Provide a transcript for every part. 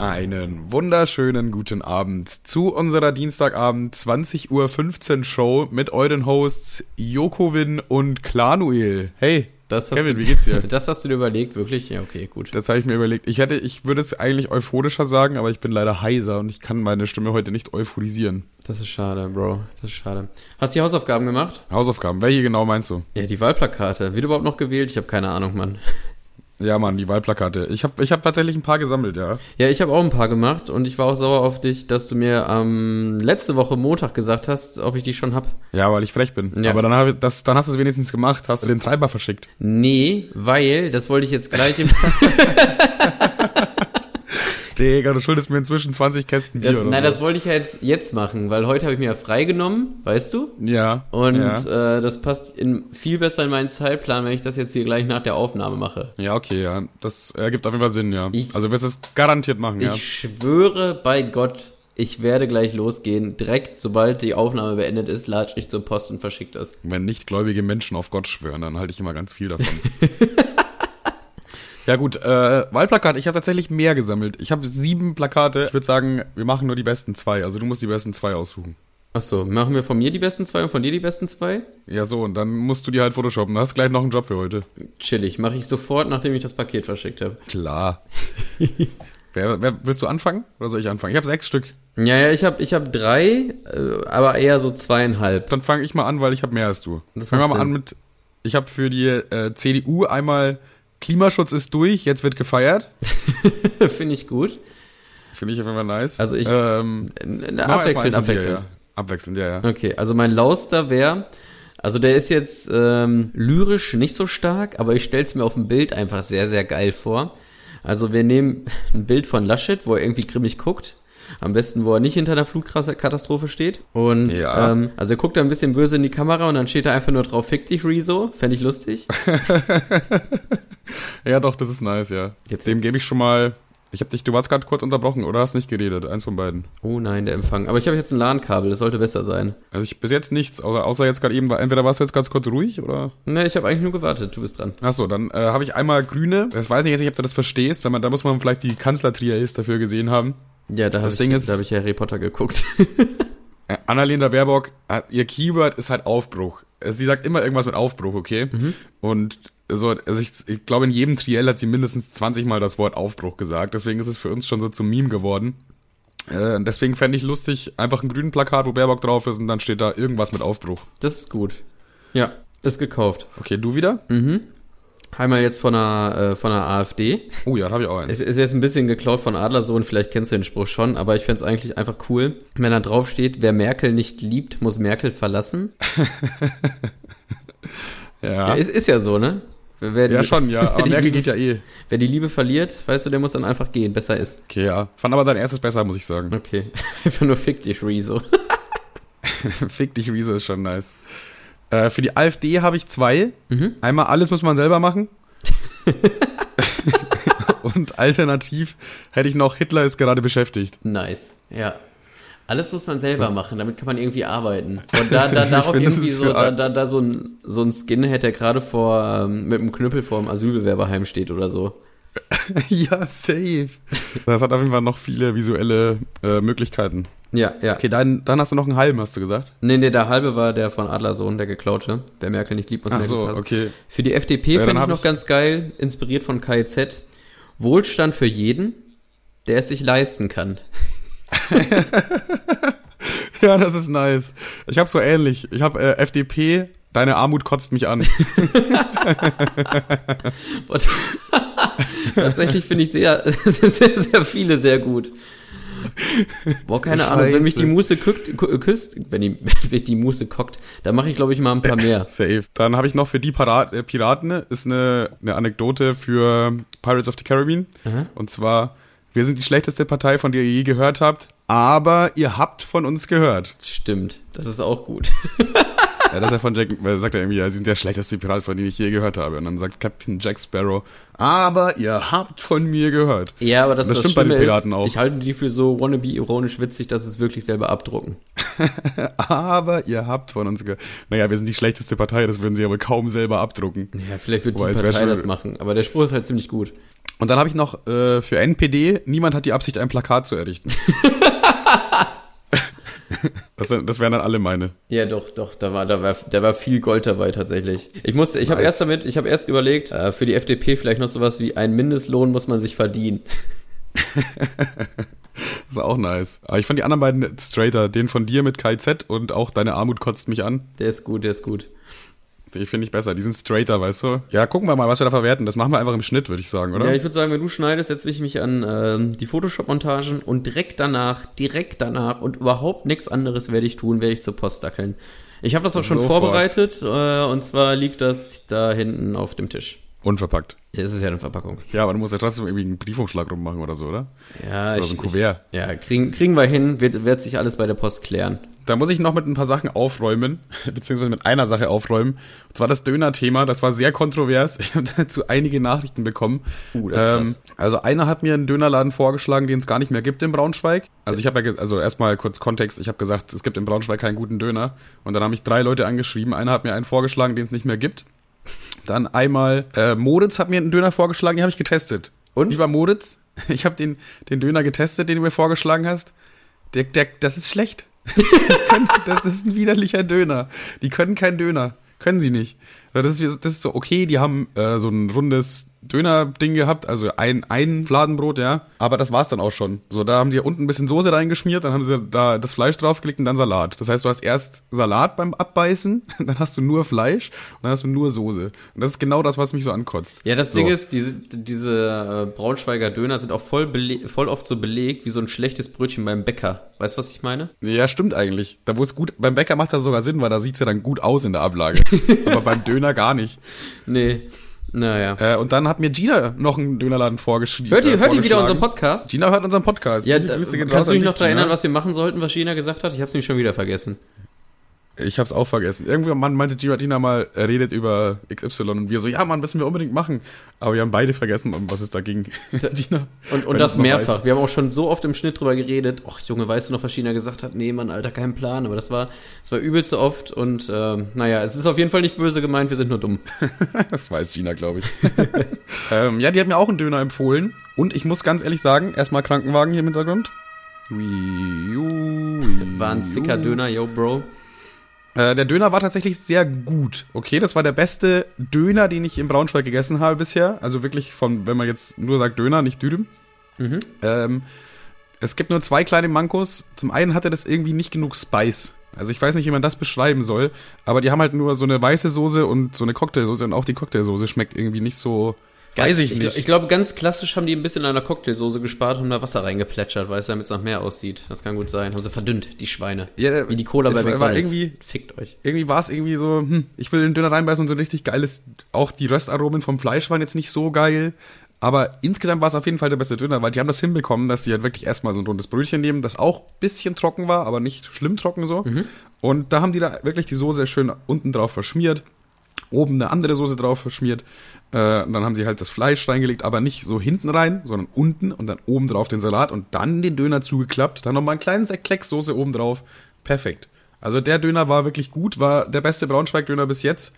Einen wunderschönen guten Abend zu unserer Dienstagabend 20.15 Uhr Show mit euren Hosts Jokowin und Klanuel. Hey, Das hast Kevin, du, wie geht's dir? Das hast du dir überlegt, wirklich? Ja, okay, gut. Das habe ich mir überlegt. Ich hätte, ich würde es eigentlich euphorischer sagen, aber ich bin leider heiser und ich kann meine Stimme heute nicht euphorisieren. Das ist schade, Bro. Das ist schade. Hast du die Hausaufgaben gemacht? Hausaufgaben, welche genau meinst du? Ja, die Wahlplakate. Wird überhaupt noch gewählt? Ich habe keine Ahnung, Mann. Ja, Mann, die Wahlplakate. Ich habe ich hab tatsächlich ein paar gesammelt, ja. Ja, ich habe auch ein paar gemacht und ich war auch sauer auf dich, dass du mir ähm, letzte Woche Montag gesagt hast, ob ich die schon hab. Ja, weil ich frech bin. Ja. Aber dann, hab ich das, dann hast du es wenigstens gemacht, hast du den Treiber verschickt. Nee, weil, das wollte ich jetzt gleich im. Digga, du schuldest mir inzwischen 20 Kästen Bier Ja, oder nein, so. das wollte ich ja jetzt, jetzt machen, weil heute habe ich mir ja freigenommen, weißt du? Ja. Und ja. äh, das passt in, viel besser in meinen Zeitplan, wenn ich das jetzt hier gleich nach der Aufnahme mache. Ja, okay, ja. Das ergibt auf jeden Fall Sinn, ja. Ich- also du wirst es garantiert machen, ja. Ich schwöre bei Gott, ich werde gleich losgehen. Direkt, sobald die Aufnahme beendet ist, latsch ich zur Post und verschick das. Wenn nicht gläubige Menschen auf Gott schwören, dann halte ich immer ganz viel davon. ja gut, äh, Wahlplakate, ich habe tatsächlich mehr gesammelt. Ich habe sieben Plakate. Ich würde sagen, wir machen nur die besten zwei. Also du musst die besten zwei aussuchen. Achso, machen wir von mir die besten zwei und von dir die besten zwei? Ja so, und dann musst du die halt photoshoppen. Du hast gleich noch einen Job für heute. Chillig, mache ich sofort, nachdem ich das Paket verschickt habe. Klar. wer, wer, willst du anfangen? Oder soll ich anfangen? Ich habe sechs Stück. Ja, ja, ich habe ich hab drei, äh, aber eher so zweieinhalb. Dann fange ich mal an, weil ich habe mehr als du. Das Fangen wir mal an Sinn. mit, ich habe für die äh, CDU einmal Klimaschutz ist durch, jetzt wird gefeiert. Finde ich gut. Finde ich auf jeden Fall nice. Also ich- ähm, Äh, Abwechselnd, abwechselnd. ja. Abwechselnd, ja, ja. Okay, also mein Lauster wäre, also der ist jetzt ähm, lyrisch nicht so stark, aber ich stell's mir auf dem Bild einfach sehr, sehr geil vor. Also wir nehmen ein Bild von Laschet, wo er irgendwie grimmig guckt. Am besten, wo er nicht hinter einer Flutkatastrophe steht. Und Ja. ähm, also er guckt da ein bisschen böse in die Kamera und dann steht da einfach nur drauf, fick dich, Rezo. Fände ich lustig. Ja, doch, das ist nice, ja. Jetzt- Dem gebe ich schon mal. Ich habe dich, du warst gerade kurz unterbrochen oder hast nicht geredet? Eins von beiden. Oh nein, der Empfang. Aber ich habe jetzt ein LAN-Kabel, das sollte besser sein. Also ich bis jetzt nichts, außer, außer jetzt gerade eben, entweder warst du jetzt ganz kurz ruhig oder. Ne, ich habe eigentlich nur gewartet, du bist dran. Achso, dann äh, habe ich einmal grüne. Das weiß ich jetzt nicht, ob du das verstehst, wenn man, da muss man vielleicht die Kanzlertrias dafür gesehen haben. Ja, da habe Das ich, Ding ist- da hab ich Harry Potter geguckt. Äh, Annalena Baerbock, ihr Keyword ist halt Aufbruch. Äh, Sie sagt immer irgendwas mit Aufbruch, okay? Und so, also ich, ich glaube, in jedem Triell hat sie mindestens 20 Mal das Wort Aufbruch gesagt. Deswegen ist es für uns schon so zum Meme geworden. Äh, deswegen fände ich lustig, einfach ein grünen Plakat, wo Baerbock drauf ist und dann steht da irgendwas mit Aufbruch. das ist gut. Ja, ist gekauft. Okay, du wieder? Einmal jetzt von der, äh, von der AfD. Oh ja, da habe ich auch eins. Es ist jetzt ein bisschen geklaut von Adlersohn, vielleicht kennst du den Spruch schon, aber ich fänd's eigentlich einfach cool, wenn da drauf steht, wer Merkel nicht liebt, muss Merkel verlassen. Ja, Ja, ja, ist, ist ja so, ne? Wer die, schon, ja. Aber Merkel Liebe- geht ja eh. Wer die Liebe verliert, weißt du, der muss dann einfach gehen, besser ist. Okay, ja. Fand aber dein erstes besser, muss ich sagen. Okay. Einfach nur fick dich, Rezo. Fick dich, Riese ist schon nice. Äh, für die AfD habe ich zwei. Mhm. Einmal alles muss man selber machen. Und alternativ hätte ich noch Hitler ist gerade beschäftigt. Nice. Ja. Alles muss man selber machen, damit kann man irgendwie arbeiten. Und da, da darauf finde, das irgendwie so, da, da, da so ein, so ein Skin hätte, der gerade vor, ähm, mit einem Knüppel vor dem Asylbewerberheim steht oder so. ja, safe. Das hat auf jeden Fall noch viele visuelle äh, Möglichkeiten. Ja, ja. Okay, dann, dann hast du noch einen halben, hast du gesagt? Nee, nee, der halbe war der von Adlersohn, der geklaute. Wer Merkel nicht liebt, muss Ach Merkel so, okay. Für die FDP Ja, fände ich noch ich- ganz geil, inspiriert von KIZ. Wohlstand für jeden, der es sich leisten kann. Ja, das ist nice. Ich habe so ähnlich. Ich habe äh, FDP, deine Armut kotzt mich an. Tatsächlich finde ich sehr, sehr, sehr viele sehr gut. Boah, keine Ahnung, wenn mich die. Muße kückt, kü- küsst, wenn die, wenn mich die Muße kockt, dann mache ich, glaube ich, mal ein paar mehr. Safe. Dann habe ich noch für die Parat äh, Piraten, ist eine, eine Anekdote für Pirates of the Caribbean. Aha. Und zwar, wir sind die schlechteste Partei, von der ihr je gehört habt, aber ihr habt von uns gehört. Stimmt, das ist auch gut. Ja, das ist ja von Jack, weil er sagt ja irgendwie, ja, sie sind der schlechteste Pirat, von dem ich je gehört habe. Und dann sagt Captain Jack Sparrow, aber ihr habt von mir gehört. Ja, aber das, Das das stimmt bei den Piraten ist, auch. ich halte die für so wannabe ironisch witzig, dass es wirklich selber abdrucken. Aber ihr habt von uns gehört. Naja, wir sind die schlechteste Partei, das würden sie aber kaum selber abdrucken. Ja, vielleicht wird Wobei, die Partei das machen, aber der Spruch ist halt ziemlich gut. Und dann habe ich noch äh, für NPD, niemand hat die Absicht, ein Plakat zu errichten. das, das wären dann alle meine. Ja, doch, doch, da war, da war, da war viel Gold dabei tatsächlich. Ich musste, ich habe Nice. erst damit, ich habe erst überlegt, äh, für die FDP vielleicht noch sowas wie ein Mindestlohn muss man sich verdienen. Das ist auch nice. Aber ich fand die anderen beiden straighter. Den von dir mit KZ und auch deine Armut kotzt mich an. Der ist gut, der ist gut. Die finde ich besser. Die sind straighter, weißt du? Ja, gucken wir mal, was wir da verwerten. Das machen wir einfach im Schnitt, würde ich sagen, oder? Ja, ich würde sagen, wenn du schneidest, setze ich mich an ähm, die Photoshop-Montagen und direkt danach, direkt danach und überhaupt nichts anderes werde ich tun, werde ich zur Post dackeln. Ich habe das auch schon Sofort. vorbereitet äh, und zwar liegt das da hinten auf dem Tisch. Unverpackt. Ja, Es ist ja eine Verpackung. Ja, aber du musst ja trotzdem irgendwie einen Briefumschlag rummachen oder so, oder? Ja, Oder ich, so ein Kuvert. Ich, ja, kriegen, kriegen wir hin, wird, wird sich alles bei der Post klären. Da muss ich noch mit ein paar Sachen aufräumen, beziehungsweise mit einer Sache aufräumen. Und zwar das Döner-Thema. Das war sehr kontrovers. Ich habe dazu einige Nachrichten bekommen. Uh, das ist krass. also einer hat mir einen Dönerladen vorgeschlagen, den es gar nicht mehr gibt in Braunschweig. Also ich habe ja, also erstmal kurz Kontext. Ich habe gesagt, es gibt in Braunschweig keinen guten Döner. Und dann haben mich drei Leute angeschrieben. Einer hat mir einen vorgeschlagen, den es nicht mehr gibt. Dann einmal äh, Moritz hat mir einen Döner vorgeschlagen, den habe ich getestet. Und? Lieber Moritz, ich habe den, den Döner getestet, den du mir vorgeschlagen hast. Der, der, das ist schlecht. Können, das, das ist ein widerlicher Döner. Die können keinen Döner. Können sie nicht. Das ist, das ist so, okay, die haben äh, so ein rundes Döner-Ding gehabt, also ein, ein Fladenbrot, ja. Aber das war's dann auch schon. So, da haben die unten ein bisschen Soße reingeschmiert, dann haben sie da das Fleisch draufgelegt und dann Salat. Das heißt, du hast erst Salat beim Abbeißen, dann hast du nur Fleisch und dann hast du nur Soße. Und das ist genau das, was mich so ankotzt. Ja, das so. Ding ist, diese, diese äh, Braunschweiger Döner sind auch voll, voll oft so belegt wie so ein schlechtes Brötchen beim Bäcker. Weißt du, was ich meine? Ja, stimmt eigentlich. Da wo es gut, beim Bäcker macht das sogar Sinn, weil da sieht's ja dann gut aus in der Ablage. Aber beim Döner gar nicht. Nee. Naja. Äh, und dann hat mir Gina noch einen Dönerladen vorgeschrieben. Hört ihr, äh, hört ihr wieder unseren Podcast? Gina hört unseren Podcast. Ja, da, Grüße kannst du an dich noch daran erinnern, was wir machen sollten, was Gina gesagt hat? Ich hab's nämlich schon wieder vergessen. Ich hab's auch vergessen. Irgendwann meinte Gina mal, er redet über XY und wir so, ja Mann, müssen wir unbedingt machen. Aber wir haben beide vergessen, um was es da ging. Gina. Und, und das mehrfach. weißt. Wir haben auch schon so oft im Schnitt drüber geredet. Och, Junge, weißt du noch, was Gina gesagt hat? Nee, Mann, Alter, kein Plan. Aber das war, das war übelst so oft. Und ähm, naja, es ist auf jeden Fall nicht böse gemeint, wir sind nur dumm. Das weiß Gina, glaube ich. ähm, ja, die hat mir auch einen Döner empfohlen. Und ich muss ganz ehrlich sagen, erstmal Krankenwagen hier im Hintergrund. War ein sicker Döner, yo, Bro. Äh, der Döner war tatsächlich sehr gut. Okay, das war der beste Döner, den ich in Braunschweig gegessen habe bisher. Also wirklich von, wenn man jetzt nur sagt Döner, nicht Düdem. Mhm. Ähm, es gibt nur zwei kleine Mankos. Zum einen hatte das irgendwie nicht genug Spice. Also ich weiß nicht, wie man das beschreiben soll, aber die haben halt nur so eine weiße Soße und so eine Cocktailsoße und auch die Cocktailsoße schmeckt irgendwie nicht so. Weiß ich Ich, nicht. ich glaube, ganz klassisch haben die ein bisschen an der Cocktailsoße gespart und da Wasser reingeplätschert, weil es damit es nach mehr aussieht. Das kann gut sein. Haben sie verdünnt, die Schweine. Ja, Wie die Cola bei McDonald's. irgendwie- Fickt euch. irgendwie war es irgendwie so, hm, ich will den Döner reinbeißen und so richtig geiles, auch die Röstaromen vom Fleisch waren jetzt nicht so geil. Aber insgesamt war es auf jeden Fall der beste Döner, weil die haben das hinbekommen, dass sie halt wirklich erstmal so ein rundes Brötchen nehmen, das auch bisschen trocken war, aber nicht schlimm trocken so. Und da haben die da wirklich die Soße schön unten drauf verschmiert, oben eine andere Soße drauf verschmiert. Äh, dann haben sie halt das Fleisch reingelegt, aber nicht so hinten rein, sondern unten und dann oben drauf den Salat und dann den Döner zugeklappt. Dann nochmal einen kleinen Sack Klecksoße oben drauf. Perfekt. Also der Döner war wirklich gut, war der beste Braunschweig-Döner bis jetzt.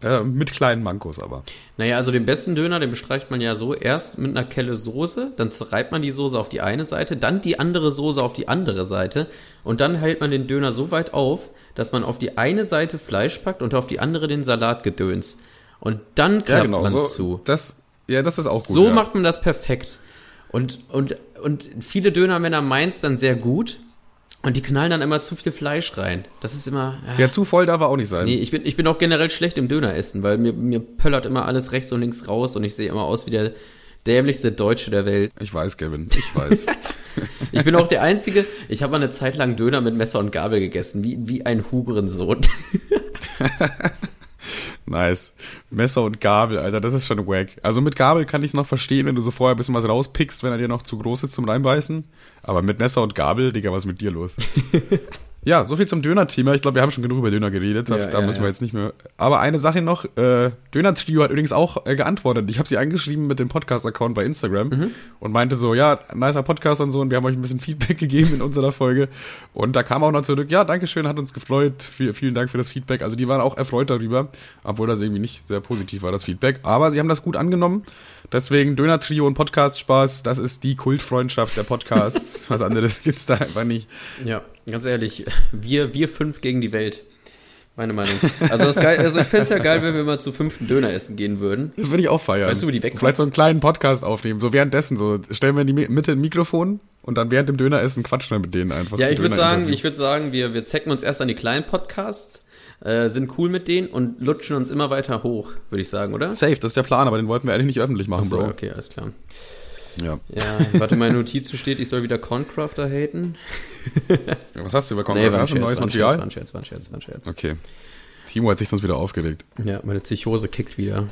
Äh, mit kleinen Mankos aber. Naja, also den besten Döner, den bestreicht man ja so. Erst mit einer Kelle Soße, dann zerreibt man die Soße auf die eine Seite, dann die andere Soße auf die andere Seite und dann hält man den Döner so weit auf, dass man auf die eine Seite Fleisch packt und auf die andere den Salatgedöns. Und dann klappt man So, zu. Das, ja, das ist auch gut. So ja. macht man das perfekt. Und, und, und viele Dönermänner meint's dann sehr gut. Und die knallen dann immer zu viel Fleisch rein. Das ist immer. äh, Ja, zu voll darf er auch nicht sein. Nee, ich bin, ich bin auch generell schlecht im Döner essen, weil mir, mir pöllert immer alles rechts und links raus und ich sehe immer aus wie der dämlichste Deutsche der Welt. Ich weiß, Kevin, ich weiß. Ich bin auch der Einzige, ich habe mal eine Zeit lang Döner mit Messer und Gabel gegessen, wie, wie ein Hurensohn. nice. Messer und Gabel, Alter, das ist schon wack. Also mit Gabel kann ich es noch verstehen, wenn du so vorher ein bisschen was rauspickst, wenn er dir noch zu groß ist zum Reinbeißen. Aber mit Messer und Gabel, Digga, was ist mit dir los? Ja, so viel zum Döner-Thema. Ich glaube, wir haben schon genug über Döner geredet. Da, Ja, da ja, müssen ja. wir jetzt nicht mehr. Aber eine Sache noch. Äh, Döner-Trio hat übrigens auch äh, geantwortet. Ich habe sie angeschrieben mit dem Podcast-Account bei Instagram Mhm. und meinte so, ja, nicer Podcast und so. Und wir haben euch ein bisschen Feedback gegeben in unserer Folge. Und da kam auch noch zurück, ja, Dankeschön, hat uns gefreut. Viel, vielen Dank für das Feedback. Also die waren auch erfreut darüber, obwohl das irgendwie nicht sehr positiv war, das Feedback. Aber sie haben das gut angenommen. Deswegen Döner-Trio und Podcast-Spaß, das ist die Kultfreundschaft der Podcasts. Was anderes gibt's da einfach nicht. Ja, ganz ehrlich, wir, wir fünf gegen die Welt. Meine Meinung. Also, das geil, also ich fände es ja geil, wenn wir mal zu fünften Döner essen gehen würden. Das würde ich auch feiern. Weißt du, wo die wegkommen? Vielleicht so einen kleinen Podcast aufnehmen. So währenddessen, so stellen wir in die Mi- Mitte ein Mikrofon und dann während dem Döner essen quatschen wir mit denen einfach. Ja, ich würde sagen, ich würde sagen, wir, wir zecken uns erst an die kleinen Podcasts, äh, sind cool mit denen und lutschen uns immer weiter hoch, würde ich sagen, oder? Safe, das ist der Plan, aber den wollten wir eigentlich nicht öffentlich machen, So, Bro. okay, alles klar. Ja. Ja, warte, meine Notiz steht, ich soll wieder Corncrafter haten. Was hast du über Nee, war ein hast du ein neues Material? ein Scherz, war ein Scherz, war ein Scherz. Okay. Timo hat sich sonst wieder aufgeregt. Ja, meine Psychose kickt wieder.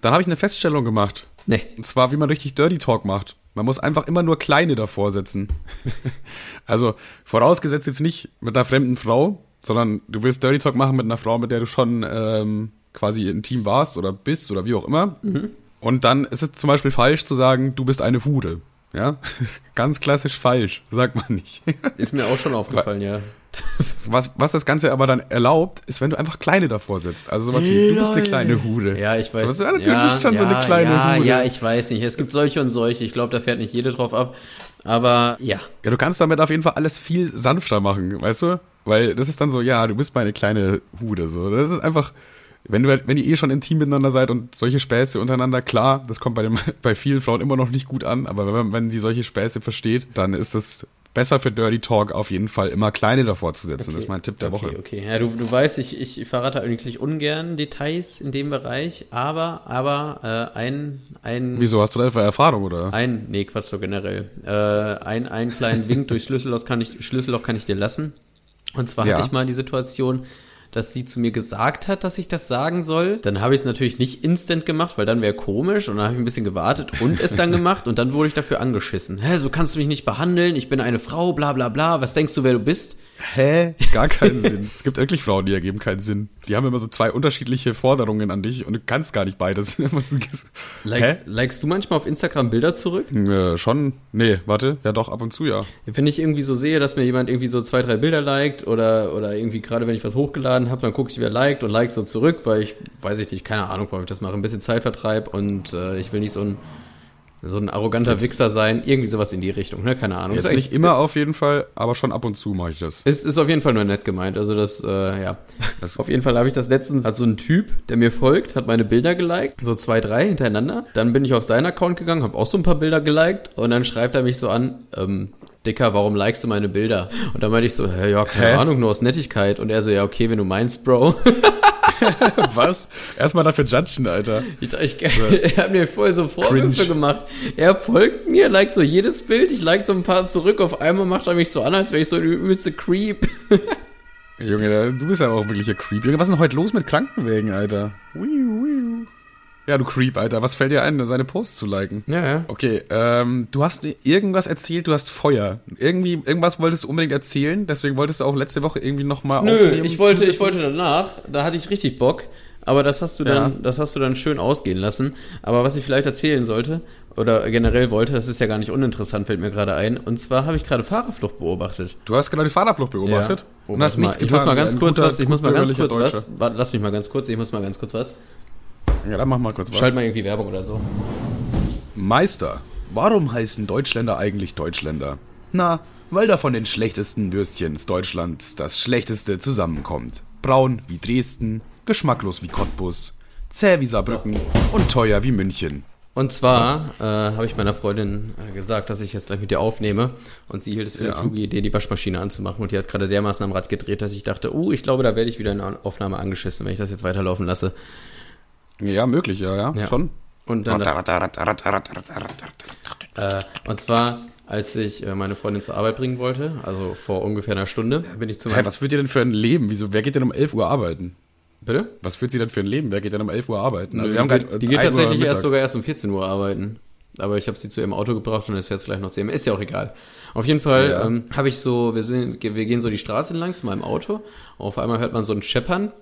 Dann habe ich eine Feststellung gemacht. Nee. Und zwar, wie man richtig Dirty Talk macht. Man muss einfach immer nur kleine davor setzen. also, vorausgesetzt jetzt nicht mit einer fremden Frau, sondern du willst Dirty Talk machen mit einer Frau, mit der du schon ähm, quasi intim warst oder bist oder wie auch immer. Und dann ist es zum Beispiel falsch zu sagen, du bist eine Hure. Ja, ganz klassisch falsch, sagt man nicht. Ist mir auch schon aufgefallen, ja. Was, was das Ganze aber dann erlaubt, ist, wenn du einfach kleine davor setzt. Also sowas wie, du bist eine kleine Hure. Ja, ich weiß. Was, du ja, bist schon so ja, eine kleine ja, Hure. Ja, ich weiß nicht. Es gibt solche und solche. Ich glaube, da fährt nicht jede drauf ab. Aber ja. Ja, du kannst damit auf jeden Fall alles viel sanfter machen, weißt du? Weil das ist dann so, ja, du bist meine kleine Hude, so. Das ist einfach, wenn du, wenn ihr eh schon intim miteinander seid und solche Späße untereinander, klar, das kommt bei dem, bei vielen Frauen immer noch nicht gut an, aber wenn, wenn sie solche Späße versteht, dann ist das besser für Dirty Talk auf jeden Fall immer kleine davor zu setzen. Das ist mein Tipp der okay, Woche. Okay, ja, du, du weißt, ich, ich verrate eigentlich ungern Details in dem Bereich, aber, aber äh, ein, ein, Wieso, hast du da etwa Erfahrung, oder? ein, nee, Quatsch, so generell. Äh, ein, einen kleinen Wink durch Schlüsselloch kann ich, Schlüsselloch kann ich dir lassen. Und zwar Ja. hatte ich mal die Situation, dass sie zu mir gesagt hat, dass ich das sagen soll. Dann habe ich es natürlich nicht instant gemacht, weil dann wäre komisch und dann habe ich ein bisschen gewartet und es dann gemacht und dann wurde ich dafür angeschissen. Hä, so kannst du mich nicht behandeln, ich bin eine Frau, bla bla bla. Was denkst du, wer du bist? Hä? Gar keinen Sinn. Es gibt wirklich Frauen, die ergeben keinen Sinn. Die haben immer so zwei unterschiedliche Forderungen an dich und du kannst gar nicht beides. Like, Hä? Likest du manchmal auf Instagram Bilder zurück? Äh, schon? Nee, warte. Ja, doch, ab und zu, ja. Wenn ich irgendwie so sehe, dass mir jemand irgendwie so zwei, drei Bilder liked oder, oder irgendwie gerade wenn ich was hochgeladen habe, dann gucke ich, wer liked und like so zurück, weil ich, weiß ich nicht, keine Ahnung, warum ich das mache, ein bisschen Zeitvertreib und äh, ich will nicht so ein, so ein arroganter Jetzt- Wichser sein, irgendwie sowas in die Richtung, ne, keine Ahnung. Jetzt Ist nicht immer auf jeden Fall, aber schon ab und zu mache ich das. Es ist auf jeden Fall nur nett gemeint. Also das, äh, ja. Das- auf jeden Fall habe ich das letztens, hat so ein Typ, der mir folgt, hat meine Bilder geliked, so zwei, drei hintereinander. Dann bin ich auf seinen Account gegangen, habe auch so ein paar Bilder geliked und dann schreibt er mich so an, ähm, Dicker, warum likest du meine Bilder? Und dann meinte ich so, ja, keine Hä? Ahnung, nur aus Nettigkeit. Und er so, ja, okay, wenn du meinst, Bro. Was? Erstmal dafür judgen, Alter. Ich, ich, er hat mir voll so Vorwürfe Cringe. gemacht. Er folgt mir, liked so jedes Bild, ich like so ein paar zurück, auf einmal macht er mich so an, als wäre ich so der übelste Creep. Junge, du bist ja auch wirklich ein Creep. Junge, was ist denn heute los mit Krankenwägen, Alter? Wiu, wiu. Ja, du Creep, Alter. Was fällt dir ein, seine Posts zu liken? Ja, ja. Okay, ähm, du hast irgendwas erzählt, du hast Feuer. Irgendwie, irgendwas wolltest du unbedingt erzählen, deswegen wolltest du auch letzte Woche irgendwie nochmal Nö, ich wollte, ich wollte danach, da hatte ich richtig Bock, aber das hast du dann, Ja. das hast du dann schön ausgehen lassen. Aber was ich vielleicht erzählen sollte, oder generell wollte, das ist ja gar nicht uninteressant, fällt mir gerade ein. Und zwar habe ich gerade Fahrerflucht beobachtet. Du hast gerade die Fahrerflucht beobachtet Oh, und hast mal, nichts ich getan. muss mal ganz kurz was, ich muss mal ganz kurz gutbürgerlicher was, lass mich mal ganz kurz, ich muss mal ganz kurz was. Ja, dann mach mal kurz was. Schalt mal irgendwie Werbung oder so. Meister, warum heißen Deutschländer eigentlich Deutschländer? Na, weil da von den schlechtesten Würstchens Deutschlands das schlechteste zusammenkommt. Braun wie Dresden, geschmacklos wie Cottbus, zäh wie Saarbrücken und teuer wie München. Und zwar äh, habe ich meiner Freundin äh, gesagt, dass ich jetzt gleich mit dir aufnehme. Und sie hielt es für eine Ja. kluge Idee, die Waschmaschine anzumachen. Und die hat gerade dermaßen am Rad gedreht, dass ich dachte, oh, ich glaube, da werde ich wieder in der Aufnahme angeschissen, wenn ich das jetzt weiterlaufen lasse. Ja, möglich, ja, ja, Ja. schon. Und dann, äh, und zwar, als ich äh, meine Freundin zur Arbeit bringen wollte, also vor ungefähr einer Stunde, bin ich zu Hä, meinem... was führt ihr denn für ein Leben? Wieso, wer geht denn um 11 Uhr arbeiten? Bitte? Was führt sie denn für ein Leben? Wer geht denn um 11 Uhr arbeiten? Also wir haben die, grad, geht- die äh, geht 1 Uhr tatsächlich erst sogar erst um 14 Uhr arbeiten. aber ich habe sie zu ihrem Auto gebracht und jetzt fährt es vielleicht noch zu ihrem. Ist ja auch egal. Auf jeden Fall Ja. ähm, habe ich so, wir, sind, wir gehen so die Straße entlang zu meinem Auto. Und auf einmal hört man so ein Scheppern.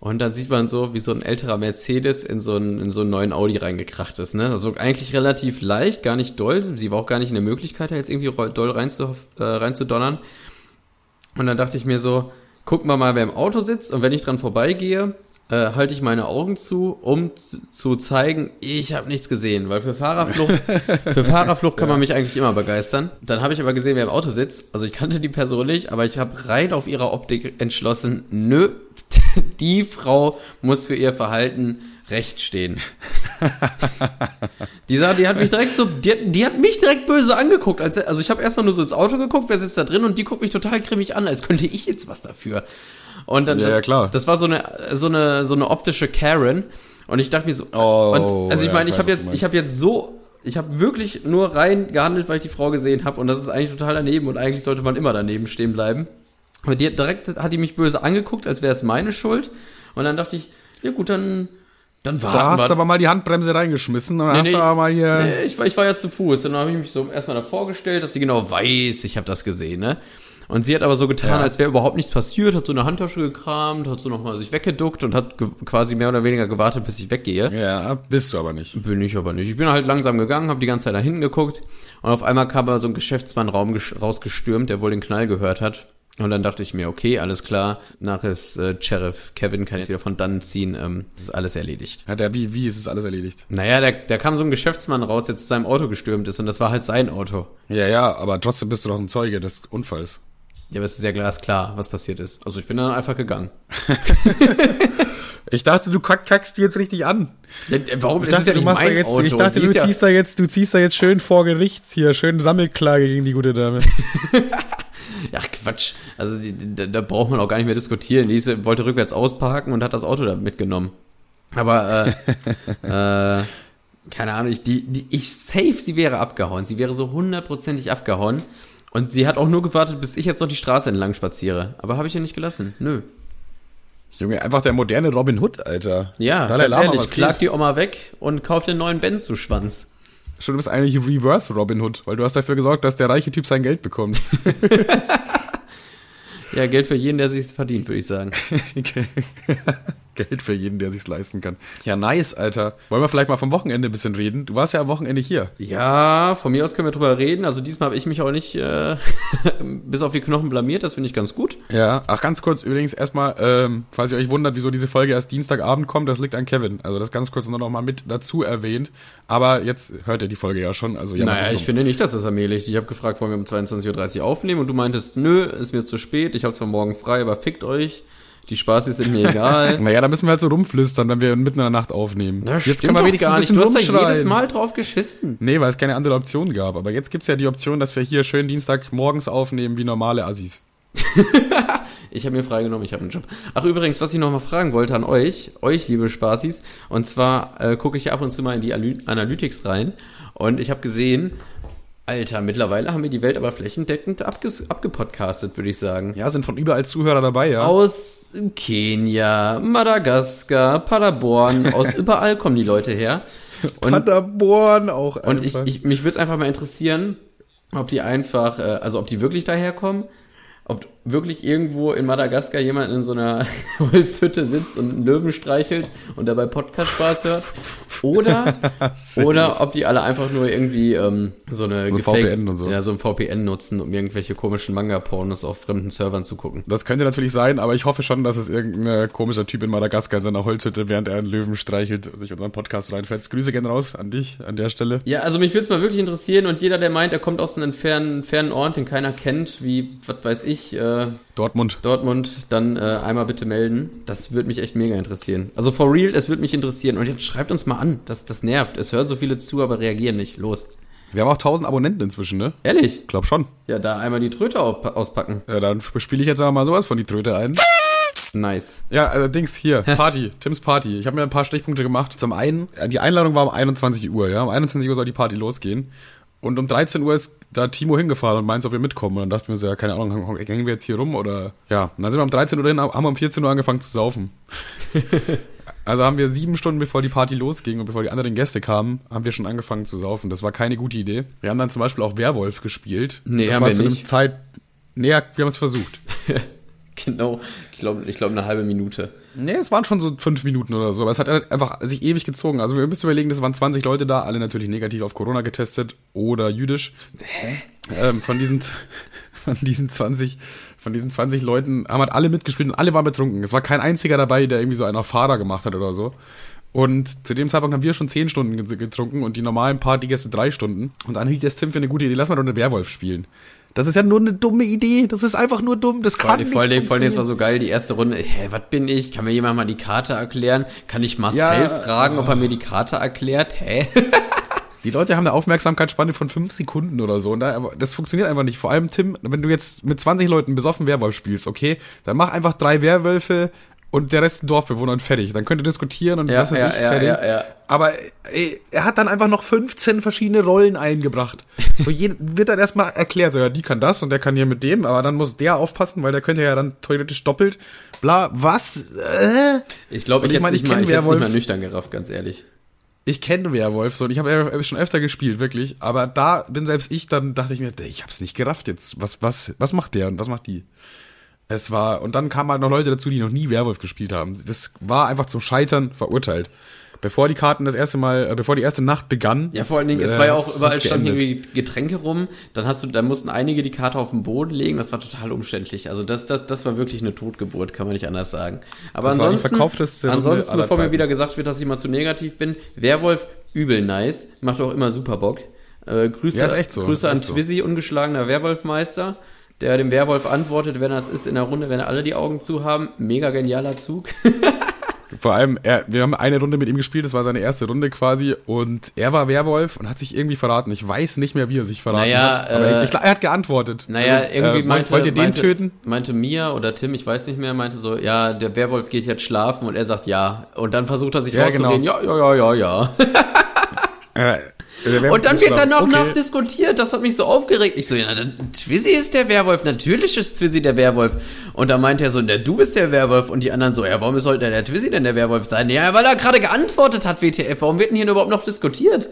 Und dann sieht man so, wie so ein älterer Mercedes in so einen, in so einen neuen Audi reingekracht ist. Ne? Also eigentlich relativ leicht, gar nicht doll. Sie war auch gar nicht in der Möglichkeit, da jetzt irgendwie doll reinzu, äh, reinzudonnern. Und dann dachte ich mir so, gucken wir mal, wer im Auto sitzt. Und wenn ich dran vorbeigehe, äh, halte ich meine Augen zu, um zu, zeigen, ich habe nichts gesehen. Weil für Fahrerflucht, für Fahrerflucht kann man mich eigentlich immer begeistern. Dann habe ich aber gesehen, wer im Auto sitzt. Also ich kannte die Person nicht, aber ich habe rein auf ihrer Optik entschlossen, nö, die Frau muss für ihr Verhalten recht stehen. Die, sah, die hat mich direkt so, die hat, die hat mich direkt böse angeguckt. Als, also ich habe erstmal nur so ins Auto geguckt, wer sitzt da drin und die guckt mich total grimmig an, als könnte ich jetzt was dafür. Und dann, Ja, ja, klar. das war so eine, so eine, so eine optische Karen. Und ich dachte mir so, Oh, und, also ich ja, meine, ich ich habe jetzt, ich habe jetzt so, ich habe wirklich nur rein gehandelt, weil ich die Frau gesehen habe und das ist eigentlich total daneben und eigentlich sollte man immer daneben stehen bleiben. Aber die direkt hat die mich böse angeguckt, als wäre es meine Schuld. Und dann dachte ich, ja gut, dann, dann warten Da hast du aber mal die Handbremse reingeschmissen und dann Nee, hast nee. du aber mal hier. Nee, ich, war, ich war ja zu Fuß und dann habe ich mich so erstmal davor gestellt, dass sie genau weiß, ich habe das gesehen, ne? Und sie hat aber so getan, Ja. als wäre überhaupt nichts passiert, hat so eine Handtasche gekramt, hat so nochmal sich weggeduckt und hat quasi mehr oder weniger gewartet, bis ich weggehe. Ja, bist du aber nicht. Bin ich aber nicht. Ich bin halt langsam gegangen, habe die ganze Zeit nach hinten geguckt und auf einmal kam da so ein Geschäftsmann rausgestürmt, der wohl den Knall gehört hat. Und dann dachte ich mir, okay, alles klar, nachher ist äh, Sheriff Kevin, kann jetzt wieder von dann ziehen, ähm, das ist alles erledigt. Hat er, wie, wie ist es alles erledigt? Naja, da, da kam so ein Geschäftsmann raus, der zu seinem Auto gestürmt ist und das war halt sein Auto. Ja, ja, aber trotzdem bist du doch ein Zeuge des Unfalls. Ja, aber es ist ja glasklar, was passiert ist. Also ich bin dann einfach gegangen. Ich dachte, du kack, kackst die jetzt richtig an. Ja, warum Ich ist dachte, ja du machst da jetzt, Auto? ich dachte, du ist ja, ziehst da jetzt, du ziehst da jetzt schön vor Gericht hier, schön Sammelklage gegen die gute Dame. Ach Quatsch. Also die, da, da braucht man auch gar nicht mehr diskutieren. Die wollte rückwärts ausparken und hat das Auto da mitgenommen. Aber äh, äh, keine Ahnung, ich, die, die, ich safe, sie wäre abgehauen. Sie wäre so hundertprozentig abgehauen. Und sie hat auch nur gewartet, bis ich jetzt noch die Straße entlang spaziere. Aber habe ich ja nicht gelassen. Nö. Junge, einfach der moderne Robin Hood, Alter. Ja, Dalai ganz Lama, ehrlich, was klag geht? die Oma weg und kauf den neuen Benz, du Schwanz. Schon, du bist eigentlich Reverse Robin Hood, weil du hast dafür gesorgt, dass der reiche Typ sein Geld bekommt. Ja, Geld für jeden, der sich's verdient, würde ich sagen. Geld für jeden, der sich's leisten kann. Ja, nice, Alter. Wollen wir vielleicht mal vom Wochenende ein bisschen reden? Du warst ja am Wochenende hier. Ja, von mir aus können wir drüber reden. Also diesmal habe ich mich auch nicht äh, bis auf die Knochen blamiert. Das finde ich ganz gut. Ja, ach ganz kurz übrigens erstmal, ähm, falls ihr euch wundert, wieso diese Folge erst Dienstagabend kommt, das liegt an Kevin. Also das ganz kurz nur noch mal mit dazu erwähnt. Aber jetzt hört ihr die Folge ja schon. Also ja, naja, ich finde nicht, dass das ermöglicht. Ich habe gefragt, wollen wir um 22.30 Uhr aufnehmen? Und du meintest, nö, ist mir zu spät. Ich habe zwar morgen frei, aber fickt euch. Die Spaßis sind mir egal. Naja, da müssen wir halt so rumflüstern, wenn wir mitten in der Nacht aufnehmen. Na, jetzt stimmt doch gar nicht. Du hast da jedes. Mal drauf geschissen. Nee, weil es keine andere Option gab. Aber jetzt gibt's ja die Option, dass wir hier schön Dienstag morgens aufnehmen wie normale Assis. Ich habe mir freigenommen, ich habe einen Job. Ach übrigens, was ich noch mal fragen wollte an euch, euch liebe Spaßis, und zwar äh, gucke ich ja ab und zu mal in die Aly Analytics rein und ich habe gesehen, Alter, mittlerweile haben wir die Welt aber flächendeckend abges abgepodcastet, würde ich sagen. Ja, sind von überall Zuhörer dabei, ja. Aus Kenia, Madagaskar, Paderborn, aus überall kommen die Leute her. Und, Paderborn auch und ich, ich, mich würde es einfach mal interessieren, ob die einfach, äh, also ob die wirklich daherkommen, ob wirklich irgendwo in Madagaskar jemand in so einer Holzhütte sitzt und einen Löwen streichelt und dabei Podcast-Spaß hört. Oder, oder ob die alle einfach nur irgendwie ähm, so eine ein gefaked- VPN und so. ja, so ein VPN nutzen, um irgendwelche komischen Manga-Pornos auf fremden Servern zu gucken. Das könnte natürlich sein, aber ich hoffe schon, dass es irgendein komischer Typ in Madagaskar in seiner Holzhütte, während er einen Löwen streichelt, sich unseren Podcast reinfetzt. Grüße gehen raus an dich an der Stelle. Ja, also mich würde es mal wirklich interessieren und jeder, der meint, er kommt aus einem fernen, fernen Ort, den keiner kennt, wie, was weiß ich, äh, Dortmund. Dortmund, dann äh, einmal bitte melden. Das würde mich echt mega interessieren. Also for real, es würde mich interessieren. Und jetzt schreibt uns mal an, das, das nervt. Es hören so viele zu, aber reagieren nicht. Los. Wir haben auch 1000 Abonnenten inzwischen, ne? Ehrlich? Glaub schon. Ja, da einmal die Tröte auspacken. Ja, dann spiele ich jetzt aber mal sowas von die Tröte ein. Nice. Ja, allerdings hier, Party, Tims Party. Ich habe mir ein paar Stichpunkte gemacht. Zum einen, äh, die Einladung war um 21 Uhr, ja. Um 21 Uhr soll die Party losgehen. Und um 13 Uhr ist da Timo hingefahren und meint, ob wir mitkommen. Und dann dachten wir so, ja, keine Ahnung, hängen wir jetzt hier rum oder. Ja, und dann sind wir um 13 Uhr hin, haben wir um 14 Uhr angefangen zu saufen. Also haben wir sieben Stunden, bevor die Party losging und bevor die anderen Gäste kamen, haben wir schon angefangen zu saufen. Das war keine gute Idee. Wir haben dann zum Beispiel auch Werwolf gespielt. Nee, das haben war wir zu einem nicht. Zeit. Nee, wir haben es versucht. Genau, ich glaube, ich glaub, eine halbe Minute. Nee, es waren schon so fünf Minuten oder so, aber es hat halt einfach sich ewig gezogen. Also wir müssen überlegen, es waren 20 Leute da, alle natürlich negativ auf Corona getestet oder jüdisch. Hä? Ähm, von diesen von diesen 20 von diesen 20 Leuten haben halt alle mitgespielt und alle waren betrunken. Es war kein einziger dabei, der irgendwie so einen auf Fahrer gemacht hat oder so. Und zu dem Zeitpunkt haben wir schon 10 Stunden ge- getrunken und die normalen Partygäste drei Stunden. Und dann hielt der Tim für eine gute Idee, lass mal doch eine Werwolf spielen. Das ist ja nur eine dumme Idee. Das ist einfach nur dumm. Das Vor kann allem, nicht vor allem, das war funktionieren. so geil, die erste Runde. Hä, was bin ich? Kann mir jemand mal die Karte erklären? Kann ich Marcel Ja, fragen, ob er mir die Karte erklärt? Hä? Die Leute haben eine Aufmerksamkeitsspanne von fünf Sekunden oder so. Und das funktioniert einfach nicht. Vor allem, Tim, wenn du jetzt mit 20 Leuten besoffen Werwolf spielst, okay, dann mach einfach drei Werwölfe und der Rest ein Dorfbewohner und fertig. Dann könnt ihr diskutieren und Ja, was weiß ja, ich, ja, fertig. ja, ja. Aber ey, er hat dann einfach noch 15 verschiedene Rollen eingebracht. Wo wird dann erstmal erklärt, so, ja, die kann das und der kann hier mit dem, aber dann muss der aufpassen, weil der könnte ja dann theoretisch doppelt. Bla, was? Äh? Ich glaube, ich, ich meine, hätte ich es nicht, mal- ich hätte es nicht mal nüchtern gerafft, ganz ehrlich. Ich kenne Werwolf so und ich habe schon öfter gespielt, wirklich. Aber da bin selbst ich, dann dachte ich mir, ich hab's nicht gerafft jetzt. Was, was, was macht der und was macht die? Es war, und dann kamen halt noch Leute dazu, die noch nie Werwolf gespielt haben. Das war einfach zum Scheitern verurteilt. Bevor die Karten das erste Mal, äh, bevor die erste Nacht begann. Ja, vor allen Dingen, es äh, war ja hat's- auch überall standen geendet. irgendwie Getränke rum. Dann hast du, da mussten einige die Karte auf den Boden legen. Das war total umständlich. Also das, das, das war wirklich eine Totgeburt, kann man nicht anders sagen. Aber Das ansonsten, ansonsten, bevor mir wieder gesagt wird, dass ich mal zu negativ bin, Werwolf übel nice, macht auch immer super Bock. Äh, Grüße, Ja, so, Grüße an so. Twizzy, ungeschlagener Werwolfmeister, der dem Werwolf antwortet, wenn er es ist in der Runde, wenn alle die Augen zu haben. Mega genialer Zug. Vor allem, er, wir haben eine Runde mit ihm gespielt, das war seine erste Runde quasi, und er war Werwolf und hat sich irgendwie verraten. Ich weiß nicht mehr, wie er sich verraten Naja, hat. Aber äh, ich, er hat geantwortet. Naja, Also, irgendwie äh, meinte, wollt ihr den meinte, töten? Meinte Mia oder Tim, ich weiß nicht mehr, meinte so, ja, der Werwolf geht jetzt schlafen und er sagt ja. Und dann versucht er sich Ja, rauszureden, genau. ja, ja, ja, ja, ja. Der Und dann wird dann noch okay. nach diskutiert, das hat mich so aufgeregt. Ich so, ja, dann, Twizzy ist der Werwolf, natürlich ist Twizzy der Werwolf. Und dann meinte er so, na, du bist der Werwolf. Und die anderen so, ja, warum sollte der Twizzy denn der Werwolf sein? Ja, weil er gerade geantwortet hat, WTF. Warum wird denn hier überhaupt noch diskutiert?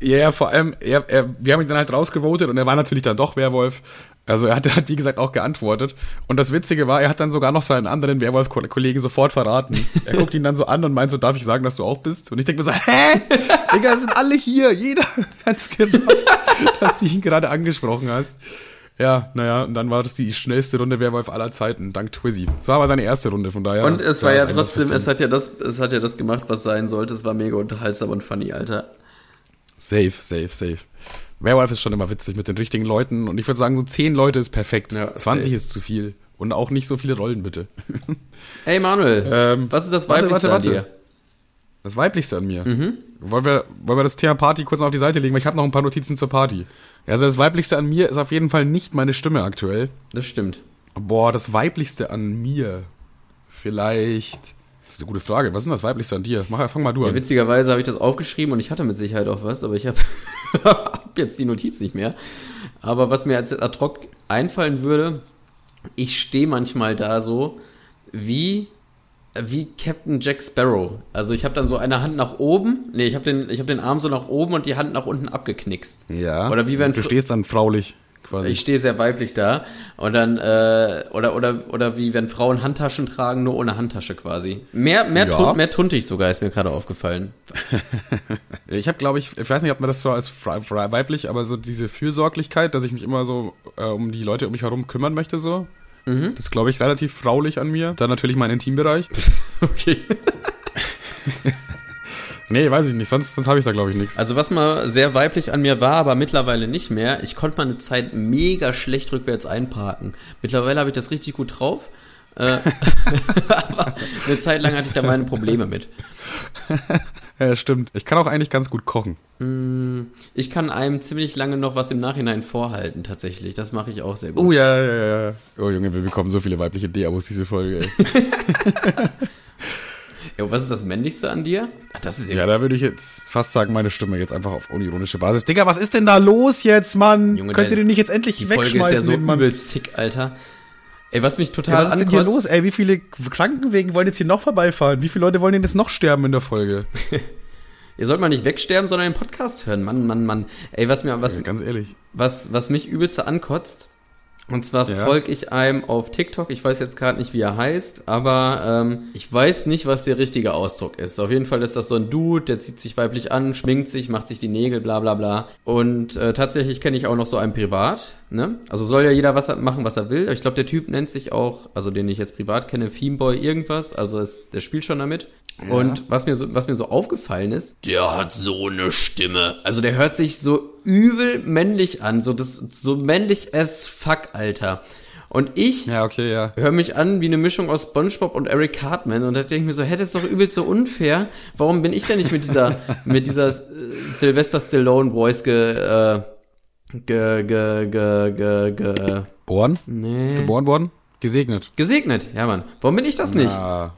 Ja, ja, vor allem, er, er, wir haben ihn dann halt rausgevotet und er war natürlich dann doch Werwolf. Also er hat, hat, wie gesagt, auch geantwortet. Und das Witzige war, er hat dann sogar noch seinen anderen Werwolf-Kollegen sofort verraten. Er guckt ihn dann so an und meint so, darf ich sagen, dass du auch bist? Und ich denke mir so, hä? Digga, es sind alle hier. Jeder hat's gerafft, dass du ihn gerade angesprochen hast. Ja, naja, und dann war das die schnellste Runde Werwolf aller Zeiten, dank Twizzy. Das war aber seine erste Runde, von daher. Und es war ja trotzdem, es hat ja das, es hat ja das gemacht, was sein sollte. Es war mega unterhaltsam und funny, Alter. Safe, safe, safe. Werewolf ist schon immer witzig mit den richtigen Leuten und ich würde sagen, so 10 Leute ist perfekt. Ja, 20 safe. ist zu viel. Und auch nicht so viele Rollen, bitte. Hey Manuel, Ähm, was ist das warte, Weiblichste warte, an warte. dir? Das Weiblichste an mir. Mhm. Wollen, wir, wollen wir das Thema Party kurz auf die Seite legen, weil ich habe noch ein paar Notizen zur Party. Ja, Also das Weiblichste an mir ist auf jeden Fall nicht meine Stimme aktuell. Das stimmt. Boah, das Weiblichste an mir. Vielleicht. Das ist eine gute Frage. Was ist denn das Weiblichste an dir? Mach, fang mal du Ja, an. witzigerweise habe ich das aufgeschrieben und ich hatte mit Sicherheit auch was, aber ich habe hab jetzt die Notiz nicht mehr. Aber was mir als ad hoc einfallen würde, ich stehe manchmal da so wie wie Captain Jack Sparrow. Also ich habe dann so eine Hand nach oben, nee, ich habe den ich habe den Arm so nach oben und die Hand nach unten abgeknickst. ja. Oder wie wenn du stehst dann fraulich quasi. ich stehe sehr weiblich da und dann äh, oder oder oder wie wenn Frauen Handtaschen tragen, nur ohne Handtasche quasi. Mehr mehr Ja. tun, mehr tuntig sogar ist mir gerade aufgefallen. Ich habe, glaube ich, ich weiß nicht, ob man das so als weiblich, aber so diese Fürsorglichkeit, dass ich mich immer so äh, um die Leute um mich herum kümmern möchte, so. Mhm. Das ist, glaube ich, relativ fraulich an mir. Dann natürlich mein Intimbereich. Okay. nee, weiß ich nicht. Sonst, sonst habe ich da, glaube ich, nichts. Also was mal sehr weiblich an mir war, aber mittlerweile nicht mehr. Ich konnte mal eine Zeit mega schlecht rückwärts einparken. Mittlerweile habe ich das richtig gut drauf. Äh, aber eine Zeit lang hatte ich da meine Probleme mit. Ja, stimmt. Ich kann auch eigentlich ganz gut kochen. Ich kann einem ziemlich lange noch was im Nachhinein vorhalten, tatsächlich. Das mache ich auch sehr gut. Oh ja, ja, ja. Oh Junge, wir bekommen so viele weibliche D-Abos diese Folge, ey. Ja, was ist das Männlichste an dir? Ach, das ist ja, da würde ich jetzt fast sagen, meine Stimme jetzt einfach auf unironische Basis. Digga, was ist denn da los jetzt, Mann? Junge, Könnt ihr den nicht jetzt endlich die Folge ist wegschmeißen, ja so übel sick, Alter. Ey, was mich Ja, total was ist denn hier los, ey? Wie viele Krankenwegen wollen jetzt hier noch vorbeifahren? Wie viele Leute wollen denn jetzt noch sterben in der Folge? Ihr sollt mal nicht wegsterben, sondern den Podcast hören. Mann, Mann, Mann. Ey, was mir, was, Ja, ganz ehrlich. was, was mich übelste ankotzt. Und zwar Ja. folge ich einem auf TikTok, ich weiß jetzt gerade nicht, wie er heißt, aber ähm, ich weiß nicht, was der richtige Ausdruck ist. Auf jeden Fall ist das so ein Dude, der zieht sich weiblich an, schminkt sich, macht sich die Nägel, bla bla bla. Und äh, tatsächlich kenne ich auch noch so einen privat. Ne? Also soll ja jeder was machen, was er will. Ich glaube, der Typ nennt sich auch, also den ich jetzt privat kenne, Themeboy irgendwas. Also es, der spielt schon damit. Und was mir so, was mir so aufgefallen ist, der hat so eine Stimme. Also der hört sich so übel männlich an, so das, so männlich as fuck, Alter. Und ich Ja, okay, ja. höre mich an wie eine Mischung aus SpongeBob und Eric Cartman und da denke ich mir so, hä, das ist doch übelst so unfair. Warum bin ich denn nicht mit dieser, mit dieser äh, Sylvester Stallone Voice ge, äh, ge, ge, ge, ge, ge, Born? nee. Geboren worden? Gesegnet. gesegnet? Ja, Mann. Warum bin ich das nicht? Ah,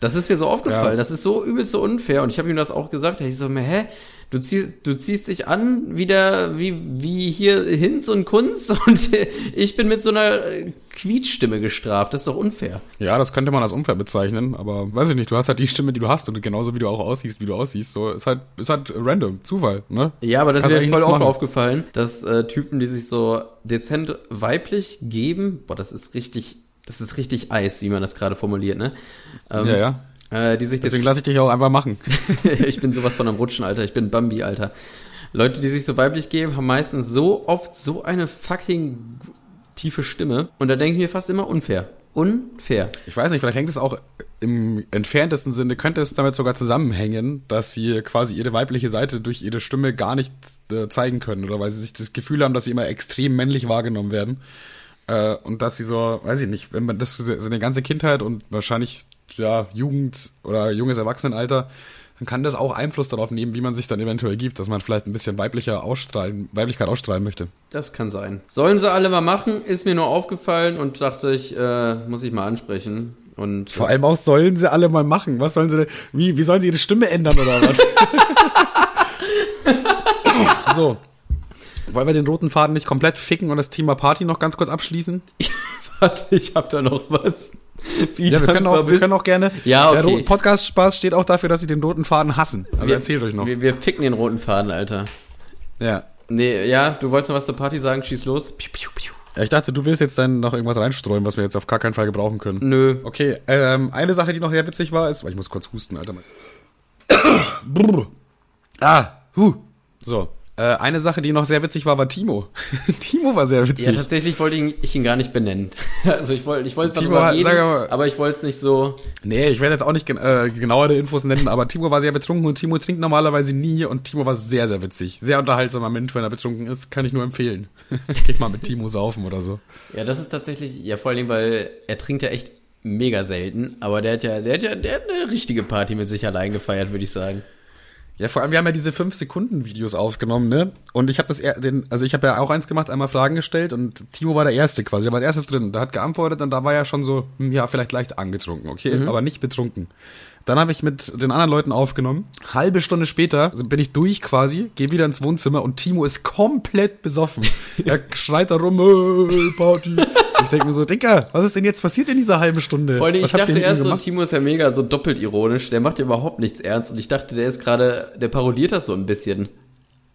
Das ist mir so aufgefallen. Ja. Das ist so übelst so unfair. Und ich habe ihm das auch gesagt. Ich so, hä? Du ziehst, du ziehst dich an, wie der, wie, wie hier Hinz und Kunz und ich bin mit so einer äh, Quietschstimme gestraft. Das ist doch unfair. ja, das könnte man als unfair bezeichnen, aber weiß ich nicht, du hast halt die Stimme, die du hast und genauso wie du auch aussiehst, wie du aussiehst, so ist halt, ist halt random, Zufall, ne? Ja, aber das Kannst ist mir eigentlich voll oft aufgefallen, dass äh, Typen, die sich so dezent weiblich geben, boah, das ist richtig, das ist richtig Eis, wie man das gerade formuliert, ne? Ähm, Ja, ja. Äh, die sich Deswegen lasse ich dich auch einfach machen. ich bin sowas von am Rutschen, Alter. Ich bin Bambi, Alter. Leute, die sich so weiblich geben, haben meistens so oft so eine fucking tiefe Stimme. Und da denke ich mir fast immer unfair. Unfair. Ich weiß nicht, vielleicht hängt es auch im entferntesten Sinne, könnte es damit sogar zusammenhängen, dass sie quasi ihre weibliche Seite durch ihre Stimme gar nicht äh, zeigen können oder weil sie sich das Gefühl haben, dass sie immer extrem männlich wahrgenommen werden. Äh, und dass sie so, weiß ich nicht, wenn man das so eine ganze Kindheit und wahrscheinlich ja Jugend oder junges Erwachsenenalter, dann kann das auch Einfluss darauf nehmen, wie man sich dann eventuell gibt, dass man vielleicht ein bisschen weiblicher ausstrahlen, Weiblichkeit ausstrahlen möchte. Das kann sein. Sollen sie alle mal machen, ist mir nur aufgefallen und dachte ich, äh, muss ich mal ansprechen. Und Vor allem auch sollen sie alle mal machen. Was sollen sie denn, wie, wie sollen sie ihre Stimme ändern oder was? so. Wollen wir den roten Faden nicht komplett ficken und das Thema Party noch ganz kurz abschließen? warte, ich hab da noch was. Wie Ja, wir können auch, wir können auch gerne. Ja, Der okay. Ro- Podcast-Spaß steht auch dafür, dass sie den roten Faden hassen. Also wir, erzählt euch noch. Wir, wir ficken den roten Faden, Alter. ja. Nee, ja, du wolltest noch was zur Party sagen, schieß los. Piu, piu, piu. ja. Ich dachte, du willst jetzt dann noch irgendwas reinstreuen, was wir jetzt auf gar keinen Fall gebrauchen können. Nö. Okay, ähm, eine Sache, die noch sehr witzig war, ist, weil ich muss kurz husten, Alter. Brr. ah, huh. So. Äh, eine Sache, die noch sehr witzig war, war Timo. Timo war sehr Ja, witzig. tatsächlich wollte ich ihn, ich ihn gar nicht benennen. Also ich wollte ich wollte Timo drüber hat- reden, mal- aber ich wollte es nicht so. nee, ich werde jetzt auch nicht gen äh, genauere Infos nennen, aber Timo war sehr betrunken und Timo trinkt normalerweise nie und Timo war sehr, sehr witzig. Sehr unterhaltsamer Mensch, wenn er betrunken ist, kann ich nur empfehlen. Geht mal mit Timo saufen oder so. Ja, das ist tatsächlich, ja vor allem, weil er trinkt ja echt mega selten, aber der hat ja, der hat ja, der hat eine richtige Party mit sich allein gefeiert, würde ich sagen. Ja, vor allem, wir haben ja diese 5-Sekunden-Videos aufgenommen, ne? Und ich habe das, den, also ich habe ja auch eins gemacht, einmal Fragen gestellt und Timo war der Erste quasi, der war als erstes drin. Der hat geantwortet und da war er schon so, hm, ja, vielleicht leicht angetrunken, okay, aber nicht betrunken. Dann habe ich mit den anderen Leuten aufgenommen. Halbe Stunde später bin ich durch quasi, gehe wieder ins Wohnzimmer und Timo ist komplett besoffen. er schreit da rum, äh, Party. Ich denke mir so, Dicker, was ist denn jetzt passiert in dieser halben Stunde? Vor allem, ich was ihr dachte erst so? Timo ist ja mega so doppelt ironisch, der macht ja überhaupt nichts ernst und ich dachte, der ist gerade, der parodiert das so ein bisschen.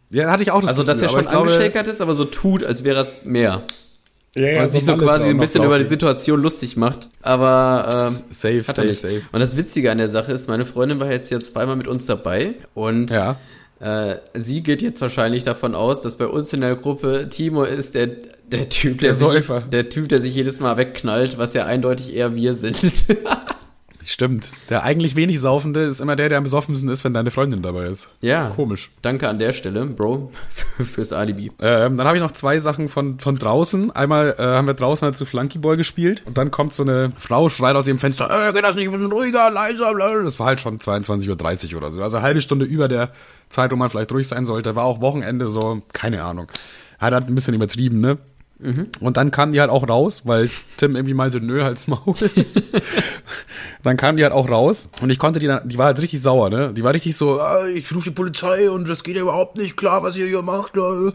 Ja, hatte ich auch das Also, dass er schon ich angeschäkert ist, aber so tut, als wäre es mehr. Ja, ja, Und sich so quasi ein bisschen über die Situation lustig macht. Aber ähm, Safe, safe, safe. Und das Witzige an der Sache ist, meine Freundin war jetzt hier zweimal mit uns dabei und Ja. äh, sie geht jetzt wahrscheinlich davon aus, dass bei uns in der Gruppe Timo ist der, der Typ, der, Der sich, Säufer. der Typ, der sich jedes Mal wegknallt, was ja eindeutig eher wir sind. Stimmt. Der eigentlich wenig Saufende ist immer der, der am besoffensten ist, wenn deine Freundin dabei ist. ja. Komisch. Danke an der Stelle, Bro, fürs Alibi. Ähm, dann habe ich noch zwei Sachen von, von draußen. Einmal äh, haben wir draußen halt zu Flunky Boy gespielt und dann kommt so eine Frau, schreit aus ihrem Fenster, äh, geht das nicht ein bisschen ruhiger, leiser, bla. Das war halt schon 22.30 Uhr oder so. Also eine halbe Stunde über der Zeit, wo man vielleicht ruhig sein sollte. War auch Wochenende so, keine Ahnung. Hat halt ein bisschen übertrieben, ne? Und dann kamen die halt auch raus, weil Tim irgendwie meinte, nö, halt's Maul. dann kamen die halt auch raus und ich konnte die dann, die war halt richtig sauer, ne? Die war richtig so, ah, ich rufe die Polizei und das geht ja überhaupt nicht klar, was ihr hier macht. äh.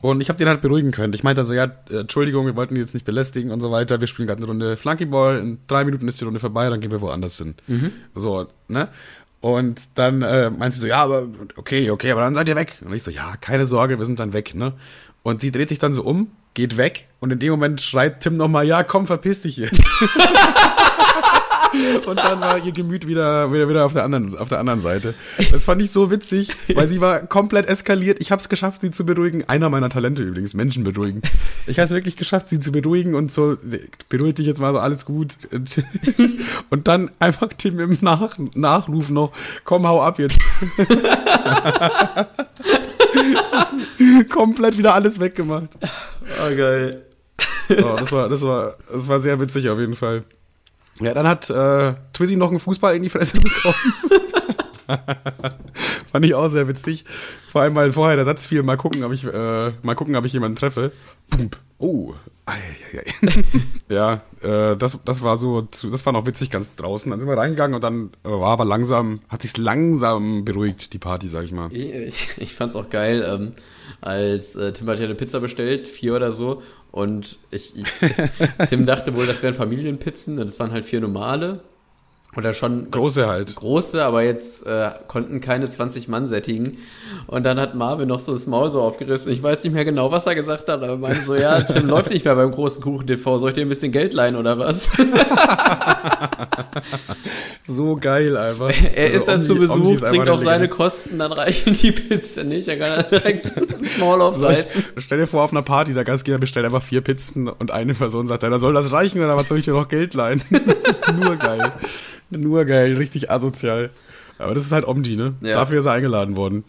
Und ich habe den halt beruhigen können. Ich meinte dann so, ja, Entschuldigung, wir wollten die jetzt nicht belästigen und so weiter. Wir spielen gerade eine Runde Flunkyball. In drei Minuten ist die Runde vorbei, dann gehen wir woanders hin. So, ne? Und dann äh, meint sie so, ja, aber okay, okay, aber dann seid ihr weg. Und ich so, ja, keine Sorge, wir sind dann weg, ne? Und sie dreht sich dann so um, geht weg und in dem Moment schreit Tim nochmal, ja, komm, verpiss dich jetzt. und dann war ihr Gemüt wieder, wieder, wieder auf, der anderen, auf der anderen Seite. Das fand ich so witzig, weil sie war komplett eskaliert. Ich habe es geschafft, sie zu beruhigen. Einer meiner Talente übrigens, Menschen beruhigen. Ich habe es wirklich geschafft, sie zu beruhigen und so, beruhig dich jetzt mal so, alles gut. Und dann einfach Tim im Nach Nachruf noch, komm, hau ab jetzt. komplett wieder alles weggemacht. Oh, geil. Oh, das war, das war, das war sehr witzig auf jeden Fall. Ja, dann hat äh, Twizzy noch einen Fußball in die Fresse bekommen. Fand ich auch sehr witzig. Vor allem, weil vorher der Satz fiel, mal gucken, ob ich, äh, mal gucken, ob ich jemanden treffe. Pump. Oh. Ja, äh, das, das war so, zu, das war noch witzig ganz draußen. Dann sind wir reingegangen und dann äh, war aber langsam, hat sich's langsam beruhigt, die Party, sag ich mal. Ich, ich, ich fand's auch geil, ähm, als äh, Tim hat ja eine Pizza bestellt, vier oder so. Und ich, ich Tim dachte wohl, das wären Familienpizzen. Das waren halt vier normale. Oder schon Große halt. große, aber jetzt äh, konnten keine 20 Mann sättigen. Und dann hat Marvin noch so das Maul so aufgerissen. Ich weiß nicht mehr genau, was er gesagt hat, aber er meinte so, ja, Tim läuft nicht mehr beim großen Kuchen TV. Soll ich dir ein bisschen Geld leihen oder was? So geil einfach. Er Also ist dann Omni- zu Besuch, trinkt auf seine. Kosten, dann reichen die Pizza nicht. Er kann dann direkt das Maul aufreißen. Stell dir vor, auf einer Party, der Gastgeber bestellt einfach vier Pizzen und eine Person sagt, dann soll das reichen oder was soll ich dir noch Geld leihen? Das ist nur geil. Nur geil, richtig asozial. Aber das ist halt Omdi, ne? Ja. Dafür ist er eingeladen worden.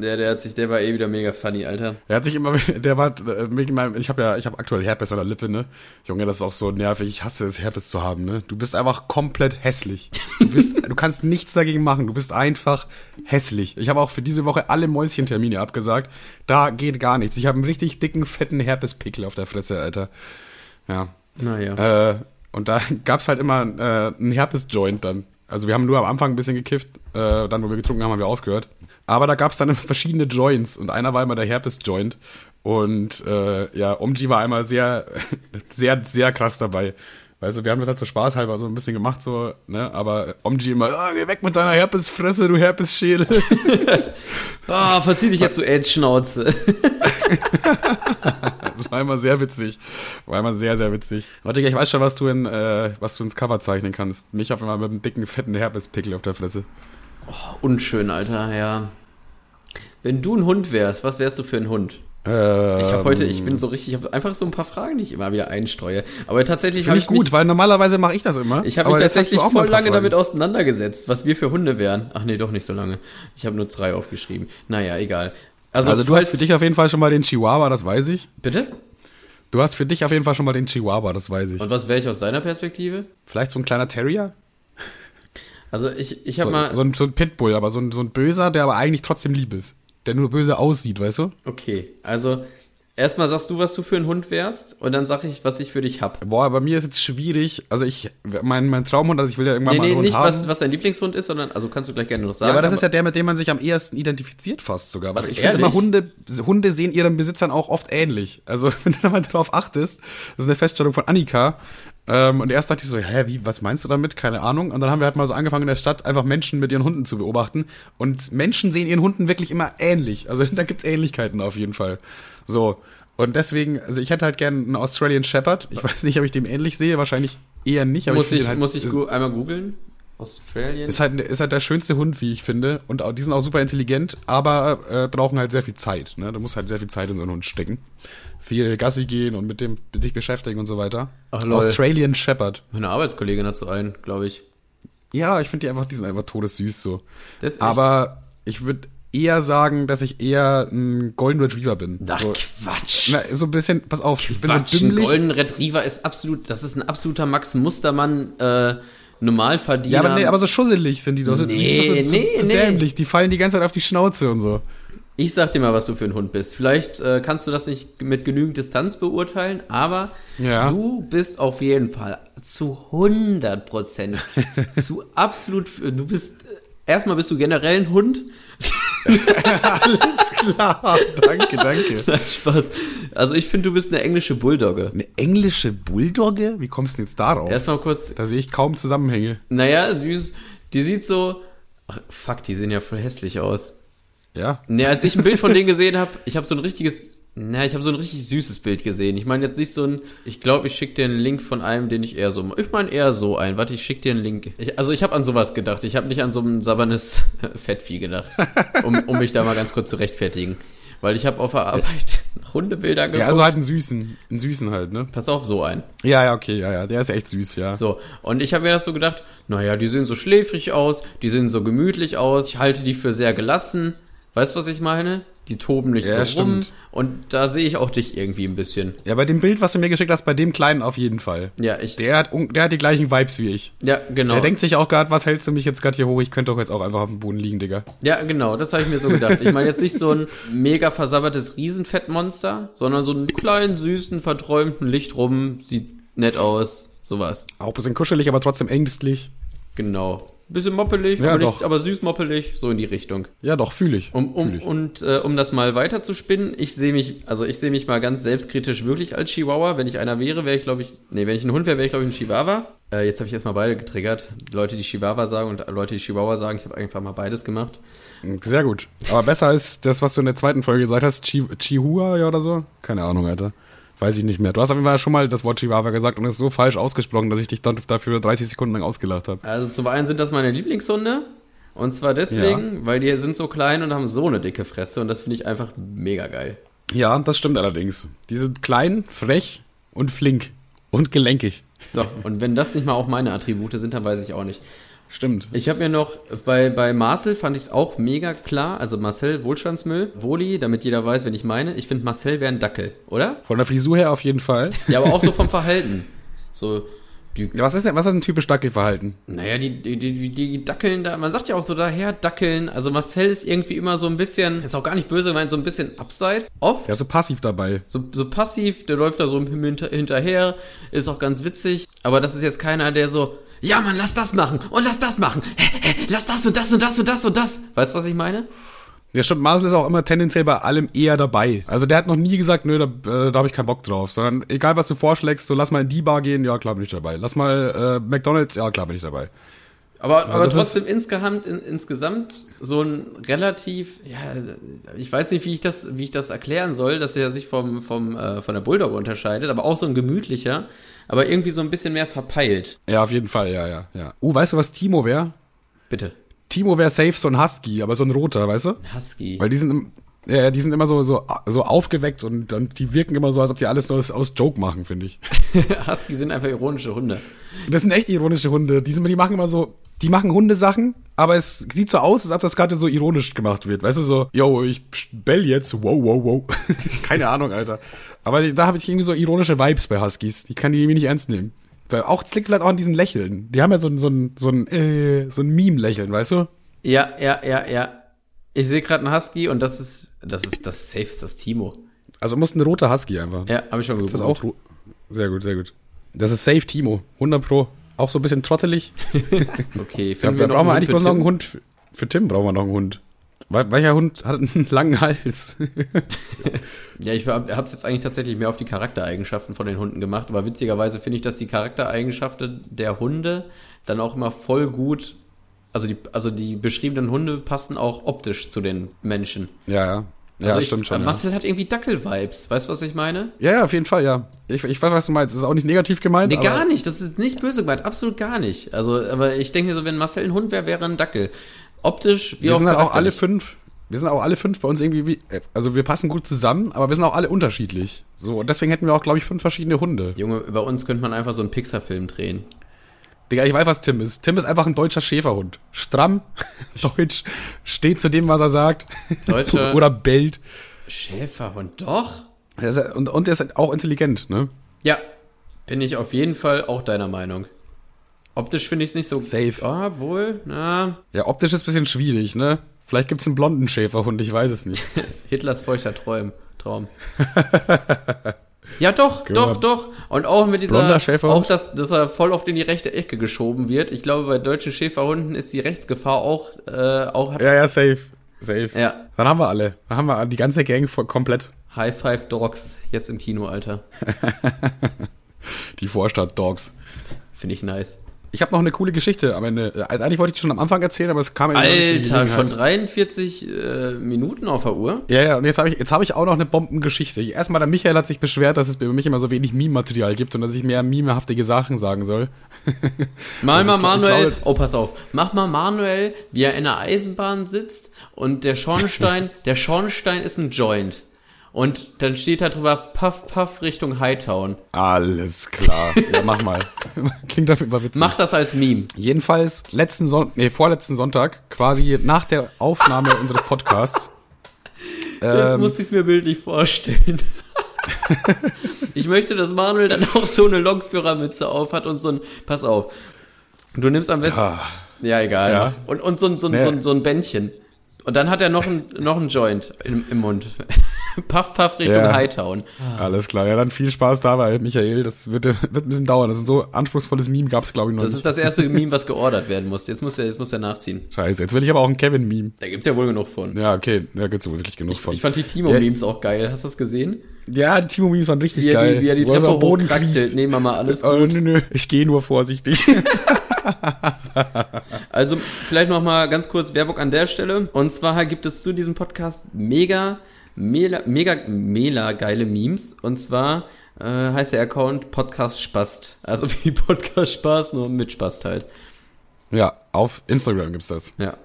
Der, der hat sich, der war eh wieder mega funny, Alter. Er hat sich immer, der war, äh, ich habe ja, ich habe aktuell Herpes an der Lippe, ne? Junge, das ist auch so nervig. Ich hasse es, Herpes zu haben, ne? Du bist einfach komplett hässlich. Du bist, du kannst nichts dagegen machen. Du bist einfach hässlich. Ich habe auch für diese Woche alle Mäuschentermine abgesagt. Da geht gar nichts. Ich habe einen richtig dicken, fetten Herpespickel auf der Fresse, Alter. Ja. Naja. Äh, und da gab's halt immer äh, einen Herpes-Joint dann. Also wir haben nur am Anfang ein bisschen gekifft, äh, dann, wo wir getrunken haben, haben wir aufgehört. Aber da gab's dann verschiedene Joints und einer war immer der Herpes-Joint. Und äh, ja, Omji war einmal sehr, sehr, sehr krass dabei. Weißt du, wir haben das halt so spaßhalber so ein bisschen gemacht, so, ne? Aber Omji immer, ah, geh weg mit deiner Herpesfresse, du Herpesschädel. Ah, verzieh dich jetzt zu Edge-Schnauze. Das war immer sehr witzig. War immer sehr, sehr witzig. Warte, ich weiß schon, was du in, äh, was du ins Cover zeichnen kannst. Mich auf einmal mit einem dicken, fetten Herpespickel auf der Fresse. Unschön, Alter, ja. Wenn du ein Hund wärst, was wärst du für ein Hund? Äh, Ich habe heute, ich bin so richtig, ich habe einfach so ein paar Fragen, die ich immer wieder einstreue. Aber tatsächlich Finde habe ich gut, mich, weil normalerweise mache ich das immer. ich habe mich tatsächlich voll lange damit Fragen. auseinandergesetzt, was wir für Hunde wären. Ach nee, doch nicht so lange. Ich habe nur drei aufgeschrieben. Naja, egal. Also, Also du hast für dich auf jeden Fall schon mal den Chihuahua, das weiß ich. Bitte? Du hast für dich auf jeden Fall schon mal den Chihuahua, das weiß ich. Und was wäre ich aus deiner Perspektive? Vielleicht so ein kleiner Terrier? Also ich, ich habe So, mal. so, ein, so ein Pitbull, aber so ein, so ein böser, der aber eigentlich trotzdem lieb ist. Der nur böse aussieht, weißt du? Okay, also erstmal sagst du, was du für ein Hund wärst, und dann sag ich, was ich für dich hab. Boah, bei mir ist jetzt schwierig. Also ich, mein, mein Traumhund, also ich will ja irgendwann Nee, mal einen nee, Hund nicht, haben. was, was dein Lieblingshund ist, sondern, also kannst du gleich gerne noch sagen. Ja, aber das ist ja der, mit dem man sich am ehesten identifiziert fast sogar. Weil Ach, ich finde immer, Hunde, Hunde sehen ihren Besitzern auch oft ähnlich. Also, wenn du da mal drauf achtest, das ist eine Feststellung von Annika. Ähm, und erst dachte ich so, hä, wie, was meinst du damit? Keine Ahnung. Und dann haben wir halt mal so angefangen in der Stadt, einfach Menschen mit ihren Hunden zu beobachten. Und Menschen sehen ihren Hunden wirklich immer ähnlich. Also, da gibt's Ähnlichkeiten auf jeden Fall. So. Und deswegen, also ich hätte halt gern einen Australian Shepherd. Ich weiß nicht, ob ich dem ähnlich sehe, wahrscheinlich eher nicht. Muss ich, ihn halt, muss ich gu einmal googeln? Australien? ist halt, ist halt der schönste Hund, wie ich finde. Und auch, die sind auch super intelligent, aber äh, brauchen halt sehr viel Zeit. Ne? Da muss halt sehr viel Zeit in so einen Hund stecken. Viel Gassi gehen und mit dem sich beschäftigen und so weiter. Ach, lol. Australian Shepherd. Meine Arbeitskollegin hat so einen, glaube ich. Ja, ich finde die einfach, die sind einfach todessüß so. Aber ich würde eher sagen, dass ich eher ein Golden Retriever bin. Ach, so, Quatsch. na, so ein bisschen, pass auf, ich bin Quatsch, so ein dümmlich. Golden Retriever ist absolut, das ist ein absoluter Max Mustermann, äh, Normalverdiener. Ja, aber, nee, aber so schusselig sind die doch. So- Nee, doch so, nee, so nee. dämlich. Die fallen die ganze Zeit auf die Schnauze und so. Ich sag dir mal, was du für ein Hund bist. Vielleicht äh, kannst du das nicht mit genügend Distanz beurteilen, aber Ja. du bist auf jeden Fall zu 100 Prozent, zu absolut, du bist, erstmal bist du generell ein Hund. Alles klar. danke, danke. Nein, Spaß. Also ich finde, du bist eine englische Bulldogge. Eine englische Bulldogge? Wie kommst du denn jetzt darauf? Erstmal kurz, da sehe ich kaum Zusammenhänge. naja, die, die sieht so, ach, fuck, die sehen ja voll hässlich aus. Ja. Ne, als ich ein Bild von denen gesehen habe, ich habe so ein richtiges, na, ich habe so ein richtig süßes Bild gesehen. Ich meine jetzt nicht so ein, ich glaube, ich schicke dir einen Link von einem, den ich eher so, ich meine eher so ein. Warte, ich schicke dir einen Link. Ich, also ich habe an sowas gedacht. Ich habe nicht an so ein sabbernes Fettvieh gedacht, um, um mich da mal ganz kurz zu rechtfertigen. Weil ich habe auf der Arbeit Hundebilder geguckt. Ja, also halt einen süßen. Einen süßen halt, ne? Pass auf, so ein. Ja, ja, okay, ja, ja. Der ist echt süß, ja. So, und ich habe mir das so gedacht, naja, die sehen so schläfrig aus, die sehen so gemütlich aus, ich halte die für sehr gelassen. Weißt du, was ich meine? Die toben nicht Ja, so rum. stimmt. Und da sehe ich auch dich irgendwie ein bisschen. Ja, bei dem Bild, was du mir geschickt hast, bei dem Kleinen auf jeden Fall. Ja, ich. Der hat, der hat die gleichen Vibes wie ich. ja, genau. Der denkt sich auch gerade, was hältst du mich jetzt gerade hier hoch? Ich könnte doch jetzt auch einfach auf dem Boden liegen, Digga. ja, genau, das habe ich mir so gedacht. Ich meine jetzt nicht so ein mega versabbertes Riesenfettmonster, sondern so einen kleinen, süßen, verträumten Licht rum, sieht nett aus, sowas. Auch ein bisschen kuschelig, aber trotzdem ängstlich. Genau. Bisschen moppelig, Ja, aber, nicht, aber süß moppelig, so in die Richtung. Ja, doch, fühle ich. Um, um, Fühl ich. und äh, um das mal weiter zu spinnen, ich sehe mich, also ich sehe mich mal ganz selbstkritisch wirklich als Chihuahua. Wenn ich einer wäre, wäre ich, glaube ich, nee, wenn ich ein Hund wäre, wäre ich, glaube ich, ein Chihuahua. Äh, jetzt habe ich erstmal beide getriggert. Leute, die Chihuahua sagen und Leute, die Chihuahua sagen, ich habe einfach mal beides gemacht. Sehr gut. Aber besser ist das, was du in der zweiten Folge gesagt hast, Chi Chihuahua ja, oder so? Keine Ahnung, Alter. Weiß ich nicht mehr. Du hast auf jeden Fall schon mal das Wort Chihuahua gesagt und es ist so falsch ausgesprochen, dass ich dich dann dafür 30 Sekunden lang ausgelacht habe. Also zum einen sind das meine Lieblingshunde. Und zwar deswegen, weil die sind so klein und haben so eine dicke Fresse und das finde ich einfach mega geil. Ja, das stimmt allerdings. Die sind klein, frech und flink. Und gelenkig. So, und wenn das nicht mal auch meine Attribute sind, dann weiß ich auch nicht. Stimmt. Ich habe mir noch, bei, bei Marcel fand ich es auch mega klar, also Marcel Wohlstandsmüll, Woli, damit jeder weiß, wen ich meine. Ich finde, Marcel wäre ein Dackel, oder? Von der Frisur her auf jeden Fall. Ja, aber auch so vom Verhalten. So, was ist denn, was ist ein typisch Dackelverhalten? naja, die, die, die, die Dackeln da, man sagt ja auch so daher Dackeln, also Marcel ist irgendwie immer so ein bisschen, ist auch gar nicht böse gemeint, so ein bisschen abseits, oft. Ja, so passiv dabei. So, so passiv, der läuft da so hinter, hinterher, ist auch ganz witzig, aber das ist jetzt keiner, der so, ja Mann, lass das machen und lass das machen, lass das und das und das und das und das. Weißt du, was ich meine? Ja, stimmt, Marcel ist auch immer tendenziell bei allem eher dabei. Also der hat noch nie gesagt, nö, da, äh, da habe ich keinen Bock drauf. Sondern egal, was du vorschlägst, so lass mal in die Bar gehen, ja, klar bin ich dabei. Lass mal äh, McDonalds, ja, klar bin ich dabei. Aber, aber das trotzdem insgesamt, in, insgesamt so ein relativ, ja, ich weiß nicht, wie ich das, wie ich das erklären soll, dass er sich vom, vom, äh, von der Bulldog unterscheidet, aber auch so ein gemütlicher, aber irgendwie so ein bisschen mehr verpeilt. Ja, auf jeden Fall, ja, ja, ja. Uh, weißt du, was Timo wäre? Bitte. Timo wäre safe so ein Husky, aber so ein roter, weißt du? Husky. Weil die sind, ja, die sind immer so, so, so aufgeweckt und, und die wirken immer so, als ob die alles nur aus, aus Joke machen, finde ich. Husky sind einfach ironische Hunde. Das sind echt ironische Hunde. Die, sind, die machen immer so, die machen Hundesachen, aber es sieht so aus, als ob das gerade so ironisch gemacht wird. Weißt du, so, yo, ich bell jetzt, wow, wow, wow. Keine Ahnung, Alter. Aber da habe ich irgendwie so ironische Vibes bei Huskies. Die kann die irgendwie nicht ernst nehmen. Weil auch, es liegt vielleicht auch an diesen Lächeln. Die haben ja so ein, so ein, so ein, äh, so ein Meme-Lächeln, weißt du? Ja, ja, ja, ja. Ich sehe gerade einen Husky und das ist, das ist, das Safe ist das Timo. Also muss ein roter Husky einfach. Ja, habe ich schon Ist das auch Sehr gut, sehr gut. Das ist safe Timo. 100 pro. Auch so ein bisschen trottelig. Okay, Ja, finden da noch brauchen wir eigentlich bloß noch einen Hund. Für, Tim brauchen wir noch einen Hund. Wel welcher Hund hat einen langen Hals? Ja, ich hab, hab's jetzt eigentlich tatsächlich mehr auf die Charaktereigenschaften von den Hunden gemacht, aber witzigerweise finde ich, dass die Charaktereigenschaften der Hunde dann auch immer voll gut, also die, also die beschriebenen Hunde passen auch optisch zu den Menschen. ja, ja. Ja, also ich, stimmt schon. äh, Ja. Marcel hat irgendwie Dackel-Vibes, weißt du, was ich meine? ja, ja, auf jeden Fall, ja. Ich, ich weiß, was du meinst. Das ist auch nicht negativ gemeint. Nee, gar nicht, das ist nicht böse gemeint, absolut gar nicht. Also, aber ich denke mir so, wenn Marcel ein Hund wäre, wäre er ein Dackel. Optisch, wie Wir auch sind halt auch alle fünf. Wir sind auch alle fünf bei uns irgendwie, wie, äh, also wir passen gut zusammen, aber wir sind auch alle unterschiedlich. So, und deswegen hätten wir auch, glaube ich, fünf verschiedene Hunde. Junge, über uns könnte man einfach so einen Pixar-Film drehen. Digga, ich weiß, was Tim ist. Tim ist einfach ein deutscher Schäferhund. Stramm, deutsch, steht zu dem, was er sagt. Deutscher Oder bellt. Schäferhund, doch? Und, und er ist auch intelligent, ne? Ja, bin ich auf jeden Fall auch deiner Meinung. Optisch finde ich es nicht so. Safe. Ah, wohl, na. Ja, optisch ist ein bisschen schwierig, ne? Vielleicht gibt's einen blonden Schäferhund, ich weiß es nicht. Hitlers feuchter Träum, Traum. Ja, doch, Genau. doch, doch. Und auch mit dieser, auch dass, dass er voll auf in die rechte Ecke geschoben wird. Ich glaube, bei deutschen Schäferhunden ist die Rechtsgefahr auch, äh, auch Ja, ja, safe. Safe. Ja. Dann haben wir alle. Dann haben wir die ganze Gang voll, komplett. High Five Dogs, jetzt im Kino, Alter. Die Vorstadt-Dogs. Finde ich nice. Ich habe noch eine coole Geschichte am Ende. Also eigentlich wollte ich die schon am Anfang erzählen, aber es kam Alter, schon Gelegenheit. 43 äh, Minuten auf der Uhr? Ja, ja, und jetzt habe ich, jetzt hab ich auch noch eine Bombengeschichte. Erstmal, der Michael hat sich beschwert, dass es bei mich immer so wenig Meme-Material gibt und dass ich mehr memehaftige Sachen sagen soll. Mal mal Manuel, oh pass auf, mach mal Manuel, wie er in der Eisenbahn sitzt und der Schornstein, der Schornstein ist ein Joint. Und dann steht da drüber Puff Puff Richtung Hightown. Alles klar. Ja, mach mal. Klingt jeden Fall witzig. Mach das als Meme. Jedenfalls letzten Son nee, vorletzten Sonntag, quasi nach der Aufnahme unseres Podcasts. Jetzt ähm, muss ich es mir bildlich vorstellen. ich möchte, dass Manuel dann auch so eine Lokführermütze auf hat und so ein, pass auf, du nimmst am besten, ah, ja egal, Ja. und, und so, ein- so, ein- Nee. so, ein- so ein Bändchen. Und dann hat er noch ein, noch ein Joint im, im Mund. puff, puff Richtung Ja. Hightown. alles klar. Ja, dann viel Spaß dabei, Michael. Das wird, wird ein bisschen dauern. Das ist ein so anspruchsvolles Meme gab es, glaube ich, noch Das nicht. ist das erste Meme, was geordert werden muss. Jetzt muss er, jetzt muss er nachziehen. Scheiße, jetzt will ich aber auch ein Kevin-Meme. Da gibt's ja wohl genug von. Ja, okay, da gibt's wohl wirklich genug von. Ich fand die Timo-Memes auch geil. Hast du das gesehen? ja, die Timo-Memes waren richtig Wie geil. die, wie er die Treppe hochkraxelt. Nehmen wir mal alles Oh, gut. nö, nö, ich gehe nur vorsichtig. Also vielleicht noch mal ganz kurz Werbung an der Stelle. Und zwar gibt es zu diesem Podcast mega, mega, mega, mega geile Memes. Und zwar äh, heißt der Account Podcast Spast. Also wie Podcast Spaß, nur mit Spast halt. ja, auf Instagram gibt's das. Ja.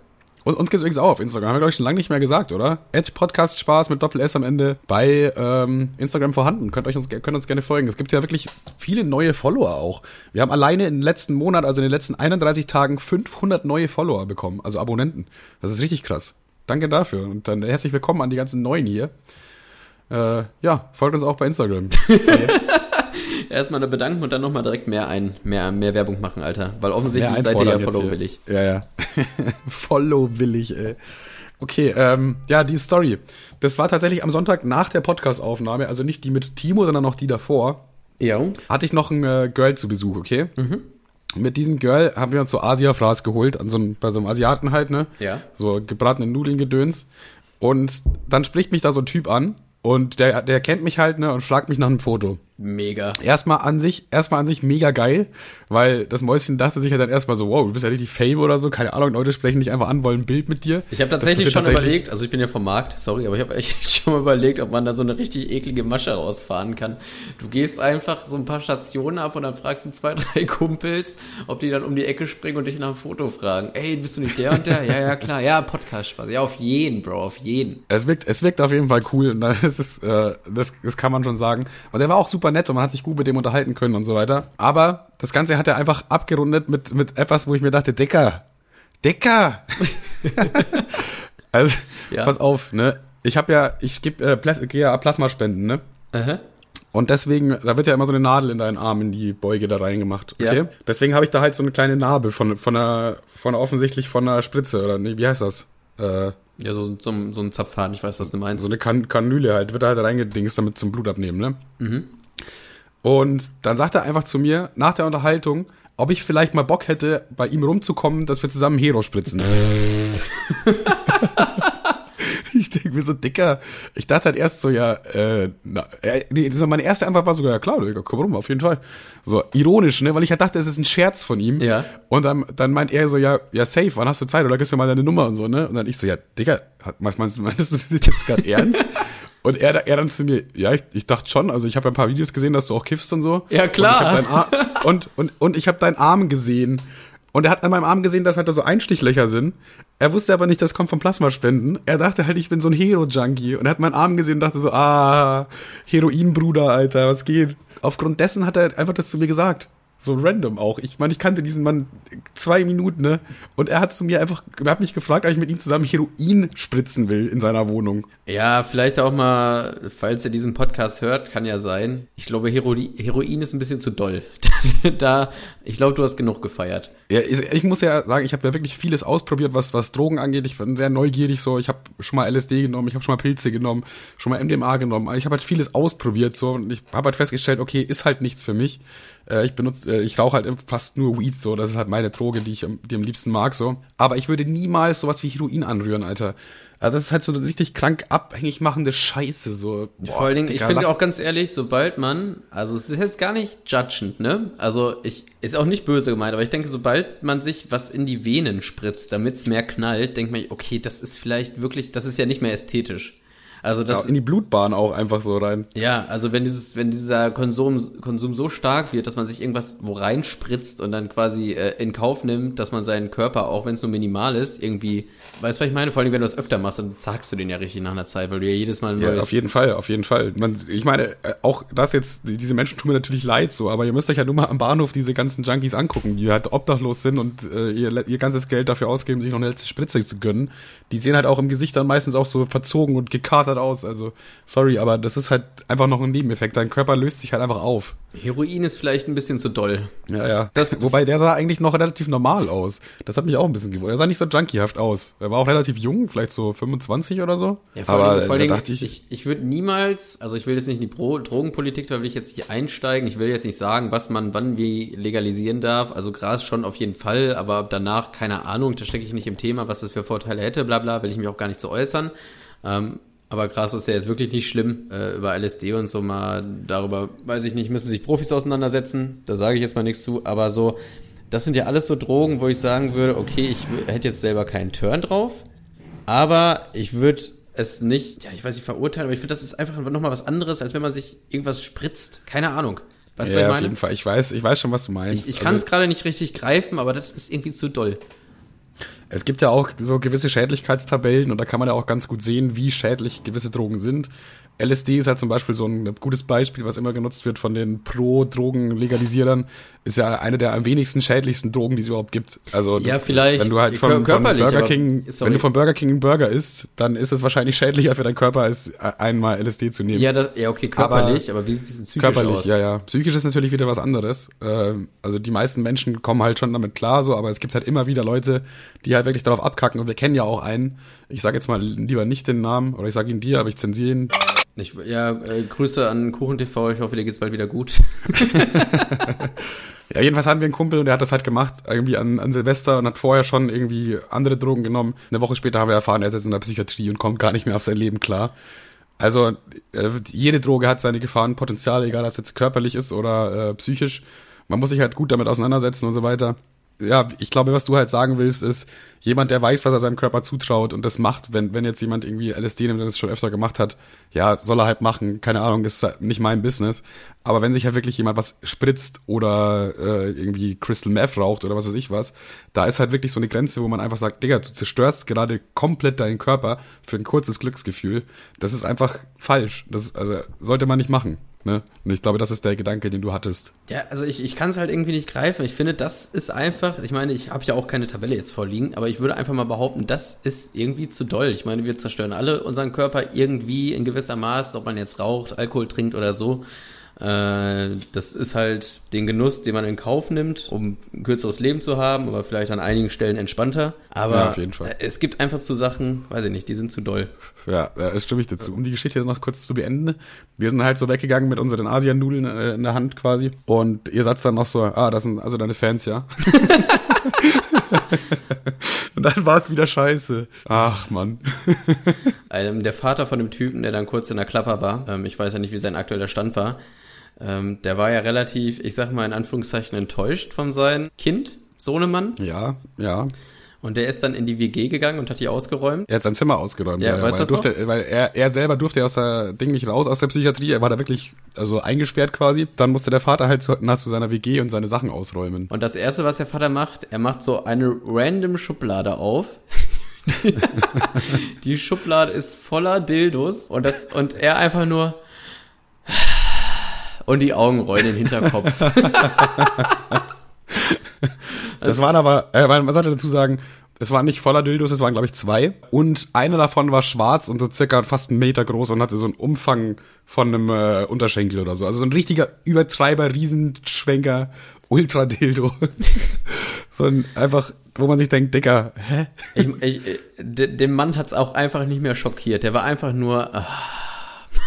Und uns gibt's übrigens auch auf Instagram. Haben wir, glaube ich, schon lange nicht mehr gesagt, oder? Edge Podcast Spaß mit Doppel-S am Ende bei ähm, Instagram vorhanden. Könnt euch uns, könnt uns gerne folgen. Es gibt ja wirklich viele neue Follower auch. Wir haben alleine im letzten Monat, also in den letzten 31 Tagen, 500 neue Follower bekommen, also Abonnenten. Das ist richtig krass. Danke dafür. Und dann herzlich willkommen an die ganzen Neuen hier. Äh, ja, folgt uns auch bei Instagram. Erstmal eine bedanken und dann nochmal direkt mehr ein, mehr, mehr Werbung machen, Alter. Weil offensichtlich seid ihr ja followwillig. Ja, ja. Follow-willig, ey. Okay, ähm, ja, die Story. Das war tatsächlich am Sonntag nach der Podcast-Aufnahme, also nicht die mit Timo, sondern noch die davor, Ja. hatte ich noch ein äh, Girl zu Besuch, okay? Mit diesem Girl haben wir uns so Asia-Fraß geholt, an so einem, bei so einem Asiaten halt, ne? Ja. So gebratene Nudeln gedöns. Und dann spricht mich da so ein Typ an und der, der kennt mich halt, ne, und fragt mich nach einem Foto. Mega. Erstmal an sich, erstmal an sich mega geil, weil das Mäuschen dachte sich ja dann erstmal so, wow, du bist ja richtig Fame oder so, keine Ahnung, Leute sprechen dich einfach an, wollen ein Bild mit dir. Ich habe tatsächlich schon tatsächlich. überlegt, also ich bin ja vom Markt, sorry, aber ich habe echt schon mal überlegt, ob man da so eine richtig eklige Masche rausfahren kann. Du gehst einfach so ein paar Stationen ab und dann fragst du zwei, drei Kumpels, ob die dann um die Ecke springen und dich nach einem Foto fragen. Ey, bist du nicht der und der? Ja, ja, klar. Ja, Podcast Spaß. Ja, auf jeden, Bro, auf jeden. Es wirkt, es wirkt auf jeden Fall cool und dann ist es, äh, das, das kann man schon sagen. Und der war auch super nett und man hat sich gut mit dem unterhalten können und so weiter. Aber das Ganze hat er einfach abgerundet mit, mit etwas, wo ich mir dachte, Dicker, Dicker. also, Ja. pass auf, ne? Ich habe ja, ich gebe äh, Plas gehe ja Plasmaspenden, ne? Aha. Und deswegen, da wird ja immer so eine Nadel in deinen Arm in die Beuge da reingemacht. Okay? Ja. Deswegen habe ich da halt so eine kleine Narbe von, von einer, von einer offensichtlich von einer Spritze oder nee, wie heißt das? Äh, Ja, so, so, so ein Zapfhahn, ich weiß, was du meinst. so eine kan Kanüle halt, wird da halt reingedingst, damit zum Blut abnehmen, ne? Und dann sagt er einfach zu mir nach der Unterhaltung, ob ich vielleicht mal Bock hätte, bei ihm rumzukommen, dass wir zusammen Hero spritzen. ich denke mir so, Dicker, ich dachte halt erst so, ja, äh, na, äh, nee, so meine erste Antwort war sogar, ja klar, Digga, komm rum, auf jeden Fall. So, ironisch, ne, weil ich halt dachte, es ist ein Scherz von ihm. Ja. Und dann, dann meint er so, ja, ja, safe, wann hast du Zeit? Oder gibst mir mal deine Nummer und so, ne? Und dann ich so, ja, Digga, meinst, meinst, meintest du das jetzt gerade ernst? Und er, er dann zu mir, ja, ich, ich dachte schon, also ich habe ja ein paar Videos gesehen, dass du auch kiffst und so. Ja, klar. Und ich hab deinen Arm, und, und, und ich habe deinen Arm gesehen. Und er hat an meinem Arm gesehen, dass halt da so Einstichlöcher sind. Er wusste aber nicht, das kommt vom Plasmaspenden. Er dachte halt, ich bin so ein Hero-Junkie. Und er hat meinen Arm gesehen und dachte so, ah, Heroin-Bruder, Alter, was geht? Aufgrund dessen hat er einfach das zu mir gesagt. So random auch. Ich meine, ich kannte diesen Mann zwei Minuten, ne? Und er hat zu mir einfach, er hat mich gefragt, ob ich mit ihm zusammen Heroin spritzen will in seiner Wohnung. Ja, vielleicht auch mal, falls ihr diesen Podcast hört, kann ja sein. Ich glaube, Heroin, Heroin ist ein bisschen zu doll. da, ich glaube, du hast genug gefeiert. Ja, ich, ich muss ja sagen, ich habe ja wirklich vieles ausprobiert, was, was Drogen angeht. Ich bin sehr neugierig so. Ich habe schon mal LSD genommen, ich habe schon mal Pilze genommen, schon mal MDMA genommen. Ich habe halt vieles ausprobiert so und ich habe halt festgestellt, okay, ist halt nichts für mich. Äh, ich benutze, äh, ich rauche halt fast nur Weed, so. Das ist halt meine Droge, die ich am, die am liebsten mag, so. Aber ich würde niemals sowas wie Heroin anrühren, Alter. Also das ist halt so eine richtig krank abhängig machende Scheiße, so. Boah, Vor allen Dingen, Digga, ich finde auch ganz ehrlich, sobald man, also es ist jetzt gar nicht judgend, ne? Also ich, ist auch nicht böse gemeint, aber ich denke, sobald man sich was in die Venen spritzt, damit es mehr knallt, denkt man, okay, das ist vielleicht wirklich, das ist ja nicht mehr ästhetisch. Also das ja, in die Blutbahn auch einfach so rein. Ja, also wenn dieses, wenn dieser Konsum, Konsum so stark wird, dass man sich irgendwas wo reinspritzt und dann quasi äh, in Kauf nimmt, dass man seinen Körper, auch wenn es nur minimal ist, irgendwie, weißt du, was ich meine? Vor allem, wenn du das öfter machst, dann sagst du den ja richtig nach einer Zeit, weil du ja jedes Mal Ja, auf jeden Fall, auf jeden Fall. Man, ich meine, äh, auch das jetzt, diese Menschen tun mir natürlich leid so, aber ihr müsst euch ja nur mal am Bahnhof diese ganzen Junkies angucken, die halt obdachlos sind und äh, ihr, ihr ganzes Geld dafür ausgeben, sich noch eine letzte Spritze zu gönnen. Die sehen halt auch im Gesicht dann meistens auch so verzogen und gekatert aus. Also sorry, aber das ist halt einfach noch ein Nebeneffekt. Dein Körper löst sich halt einfach auf. Heroin ist vielleicht ein bisschen zu doll. Ja, ja. Das, Wobei der sah eigentlich noch relativ normal aus. Das hat mich auch ein bisschen gewundert. Er sah nicht so junkiehaft aus. Er war auch relativ jung, vielleicht so 25 oder so. Ja, vor aber vor da dachte ich, ich, ich würde niemals, also ich will jetzt nicht in die Pro Drogenpolitik, da will ich jetzt nicht einsteigen. Ich will jetzt nicht sagen, was man wann wie legalisieren darf. Also Gras schon auf jeden Fall, aber danach keine Ahnung. Da stecke ich nicht im Thema, was das für Vorteile hätte, bla bla, will ich mich auch gar nicht so äußern. Ähm, aber krass ist ja jetzt wirklich nicht schlimm, äh, über LSD und so mal darüber, weiß ich nicht, müssen sich Profis auseinandersetzen. Da sage ich jetzt mal nichts zu. Aber so, das sind ja alles so Drogen, wo ich sagen würde, okay, ich hätte jetzt selber keinen Turn drauf. Aber ich würde es nicht, ja, ich weiß nicht, verurteilen, aber ich finde, das ist einfach nochmal was anderes, als wenn man sich irgendwas spritzt. Keine Ahnung. Weißt ja, auf jeden Fall. Ich weiß, ich weiß schon, was du meinst. Ich, ich kann es also, gerade nicht richtig greifen, aber das ist irgendwie zu doll. Es gibt ja auch so gewisse Schädlichkeitstabellen und da kann man ja auch ganz gut sehen, wie schädlich gewisse Drogen sind. LSD ist halt zum Beispiel so ein gutes Beispiel, was immer genutzt wird von den Pro-Drogen-Legalisierern. Ist ja eine der am wenigsten schädlichsten Drogen, die es überhaupt gibt. Also ja, vielleicht wenn du halt von, von Burger King, wenn du von Burger King einen Burger isst, dann ist es wahrscheinlich schädlicher für deinen Körper, als einmal LSD zu nehmen. Ja, das, ja okay, körperlich, aber, aber wie sieht es denn psychisch körperlich, aus? Ja, ja. Psychisch ist natürlich wieder was anderes. Ähm, also die meisten Menschen kommen halt schon damit klar, so, aber es gibt halt immer wieder Leute, die halt wirklich darauf abkacken. Und wir kennen ja auch einen. Ich sage jetzt mal lieber nicht den Namen, oder ich sage ihn dir, aber ich zensiere ihn. Ich, ja, äh, Grüße an KuchenTV, ich hoffe, dir geht's bald wieder gut. ja, jedenfalls hatten wir einen Kumpel und der hat das halt gemacht, irgendwie an, an Silvester und hat vorher schon irgendwie andere Drogen genommen. Eine Woche später haben wir erfahren, er ist jetzt in der Psychiatrie und kommt gar nicht mehr auf sein Leben klar. Also äh, jede Droge hat seine Gefahrenpotenziale, egal ob es jetzt körperlich ist oder äh, psychisch. Man muss sich halt gut damit auseinandersetzen und so weiter ja, ich glaube, was du halt sagen willst, ist, jemand, der weiß, was er seinem Körper zutraut und das macht, wenn, wenn jetzt jemand irgendwie LSD nimmt und das schon öfter gemacht hat, ja, soll er halt machen, keine Ahnung, ist halt nicht mein Business. Aber wenn sich halt wirklich jemand was spritzt oder äh, irgendwie Crystal Meth raucht oder was weiß ich was, da ist halt wirklich so eine Grenze, wo man einfach sagt, Digga, du zerstörst gerade komplett deinen Körper für ein kurzes Glücksgefühl. Das ist einfach falsch. Das also, sollte man nicht machen. Ne? Und ich glaube, das ist der Gedanke, den du hattest. Ja, also ich, ich kann es halt irgendwie nicht greifen. Ich finde, das ist einfach, ich meine, ich habe ja auch keine Tabelle jetzt vorliegen, aber ich würde einfach mal behaupten, das ist irgendwie zu doll. Ich meine, wir zerstören alle unseren Körper irgendwie in gewisser Maß, ob man jetzt raucht, Alkohol trinkt oder so. Äh, das ist halt den Genuss, den man in Kauf nimmt, um ein kürzeres Leben zu haben, aber vielleicht an einigen Stellen entspannter. Aber ja, es gibt einfach zu Sachen, weiß ich nicht, die sind zu doll. Ja, das stimme ich dazu. Um die Geschichte jetzt noch kurz zu beenden. Wir sind halt so weggegangen mit unseren Asian-Nudeln äh, in der Hand quasi. Und ihr sagt dann noch so, ah, das sind also deine Fans, ja. Und dann war es wieder scheiße. Ach, Mann. der Vater von dem Typen, der dann kurz in der Klapper war, ähm, ich weiß ja nicht, wie sein aktueller Stand war, ähm, der war ja relativ, ich sag mal in Anführungszeichen, enttäuscht von seinem Kind, Sohnemann. Ja, ja. Und der ist dann in die WG gegangen und hat die ausgeräumt. Er hat sein Zimmer ausgeräumt. Ja, ja weißt weil, durfte, weil er, er selber durfte aus der Ding nicht raus, aus der Psychiatrie. Er war da wirklich also eingesperrt quasi. Dann musste der Vater halt zu, nach zu seiner WG und seine Sachen ausräumen. Und das Erste, was der Vater macht, er macht so eine random Schublade auf. die Schublade ist voller Dildos und das und er einfach nur und die Augen rollen in den Hinterkopf. das waren aber, äh, man sollte dazu sagen, es waren nicht voller Dildos, es waren, glaube ich, zwei. Und einer davon war schwarz und so circa fast einen Meter groß und hatte so einen Umfang von einem äh, Unterschenkel oder so. Also so ein richtiger Übertreiber, Riesenschwenker, Ultra-Dildo. so ein einfach, wo man sich denkt, Dicker, hä? Ich, ich, den Mann hat's auch einfach nicht mehr schockiert. Der war einfach nur. Ah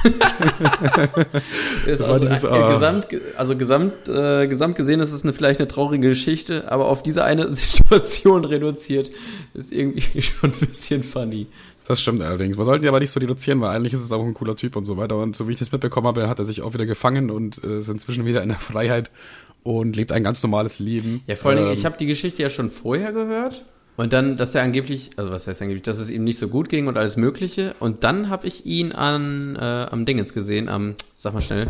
ist also, dieses, äh, ah. gesamt, also gesamt, äh, gesamt gesehen ist es eine, vielleicht eine traurige Geschichte, aber auf diese eine Situation reduziert ist irgendwie schon ein bisschen funny. Das stimmt allerdings. Man sollte ihn aber nicht so reduzieren, weil eigentlich ist es auch ein cooler Typ und so weiter. Und so wie ich das mitbekommen habe, hat er sich auch wieder gefangen und äh, ist inzwischen wieder in der Freiheit und lebt ein ganz normales Leben. Ja, vor allen Dingen, Ähm, ich habe die Geschichte ja schon vorher gehört. Und dann, dass er angeblich, also was heißt angeblich, dass es ihm nicht so gut ging und alles Mögliche. Und dann habe ich ihn an, äh, am Dingens gesehen, am, sag mal schnell,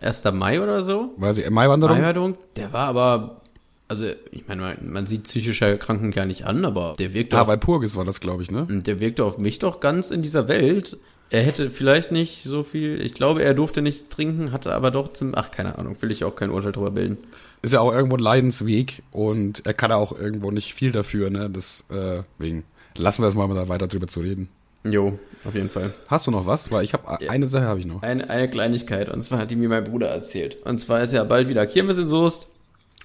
1. Mai oder so. Weiß ich, Maiwanderung? Maiwanderung. Der war aber, also ich meine, man, man sieht psychische Erkrankungen gar nicht an, aber der wirkte, Ja, auf, bei Purgis war das, glaube ich, ne? der wirkte auf mich doch ganz in dieser Welt. Er hätte vielleicht nicht so viel, ich glaube, er durfte nichts trinken, hatte aber doch zum, ach, keine Ahnung, will ich auch kein Urteil drüber bilden. Ist ja auch irgendwo ein Leidensweg und er kann auch irgendwo nicht viel dafür, ne? Deswegen lassen wir es mal da weiter drüber zu reden. Jo, auf jeden Fall. Hast du noch was? Weil ich habe eine Sache habe ich noch. Eine, eine Kleinigkeit, und zwar hat die mir mein Bruder erzählt. Und zwar ist ja bald wieder Kirmes in Soest.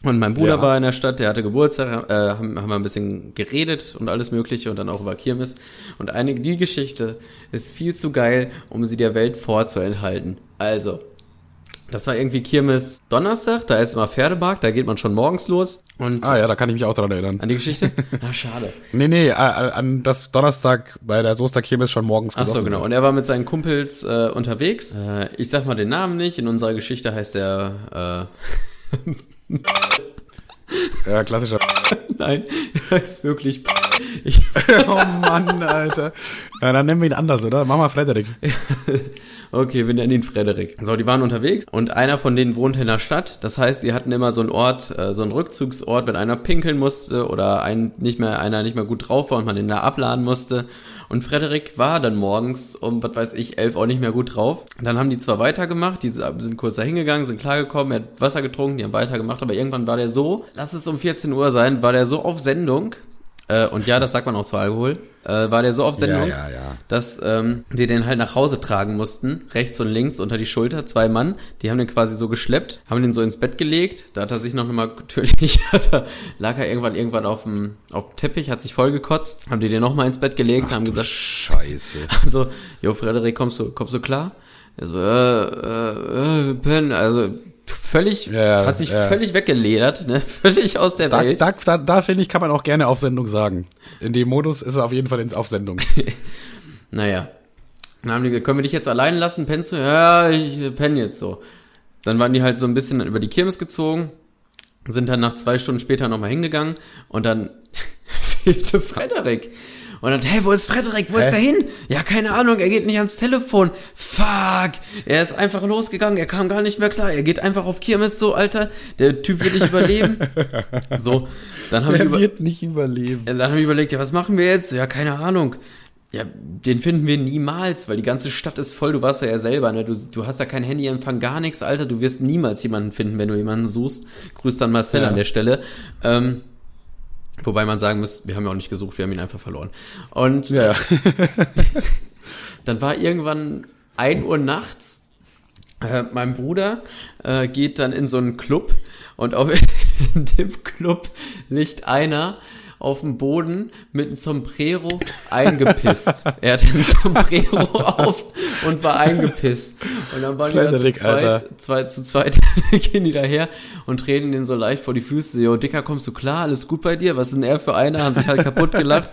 Und mein Bruder Ja. war in der Stadt, der hatte Geburtstag, äh, haben, haben wir ein bisschen geredet und alles Mögliche und dann auch über Kirmes. Und eine, die Geschichte ist viel zu geil, um sie der Welt vorzuenthalten. Also, das war irgendwie Kirmes Donnerstag, da ist immer Pferdemarkt, da geht man schon morgens los. Und Ah ja, da kann ich mich auch dran erinnern. an die Geschichte? Ah, schade. Nee, nee, äh, an das Donnerstag bei der Soester Kirmes schon morgens Ach so, genau. wird. Und er war mit seinen Kumpels äh, unterwegs. Äh, ich sag mal den Namen nicht. In unserer Geschichte heißt er äh, Ja, klassischer. Nein, er heißt wirklich. Ich, oh Mann, Alter. Ja, dann nennen wir ihn anders, oder? Mach mal Frederik. okay, wir nennen ihn Frederik. So, die waren unterwegs und einer von denen wohnte in der Stadt. Das heißt, die hatten immer so einen Ort, äh, so einen Rückzugsort, wenn einer pinkeln musste oder ein nicht mehr einer nicht mehr gut drauf war und man den da abladen musste. Und Frederik war dann morgens um, was weiß ich, elf auch nicht mehr gut drauf. Dann haben die zwar weitergemacht, die sind kurz da hingegangen, sind klargekommen, er hat Wasser getrunken, die haben weitergemacht, aber irgendwann war der so, lass es um 14 Uhr sein, war der so auf Sendung, äh, und ja, das sagt man auch zu Alkohol, äh, war der so auf Sendung, Ja, ja, ja. dass ähm, die den halt nach Hause tragen mussten, rechts und links unter die Schulter, zwei Mann, die haben den quasi so geschleppt, haben den so ins Bett gelegt, da hat er sich noch mal natürlich, er, lag er irgendwann irgendwann auf dem auf dem Teppich, hat sich vollgekotzt, haben die den noch mal ins Bett gelegt, haben gesagt, Scheiße. so, jo Frederik, kommst du kommst du klar? Er so, äh, äh, äh, Ben, also völlig, Ja, hat sich ja. völlig weggeledert, ne, völlig aus der Da, Welt. da, da, da finde ich, kann man auch gerne auf Sendung sagen. In dem Modus ist er auf jeden Fall ins auf Sendung. Naja. Dann haben die gesagt, können wir dich jetzt allein lassen? Pennst du? Ja, ich penne jetzt so. Dann waren die halt so ein bisschen über die Kirmes gezogen, sind dann nach zwei Stunden später nochmal hingegangen und dann fehlte Frederik. Und dann, hey, wo ist Frederik? Wo ist Hä? er hin? Ja, keine Ahnung, er geht nicht ans Telefon. Fuck. Er ist einfach losgegangen, er kam gar nicht mehr klar. Er geht einfach auf Kirmes so, Alter. Der Typ wird nicht überleben. So, dann haben wir über wird nicht überleben. dann haben wir überlegt, ja, was machen wir jetzt? Ja, keine Ahnung. Ja, den finden wir niemals, weil die ganze Stadt ist voll. Du warst ja, ja selber, ne? Du, du hast ja kein Handyempfang, gar nichts, Alter. Du wirst niemals jemanden finden, wenn du jemanden suchst. Grüß dann Marcel Ja. an der Stelle. Ähm, wobei man sagen muss, wir haben ja auch nicht gesucht, wir haben ihn einfach verloren. Und Ja, dann war irgendwann 1 Uhr nachts. Äh, mein Bruder äh, geht dann in so einen Club und auf, in dem Club liegt einer auf dem Boden mit einem Sombrero eingepisst. er hatte ein Sombrero auf und war eingepisst. Und dann waren die da zu Alter. zweit, zwei, zu zweit gehen die daher und treten den so leicht vor die Füße. Jo, Dicker, kommst du klar? Alles gut bei dir? Was ist denn er für einer? Haben sich halt kaputt gelacht.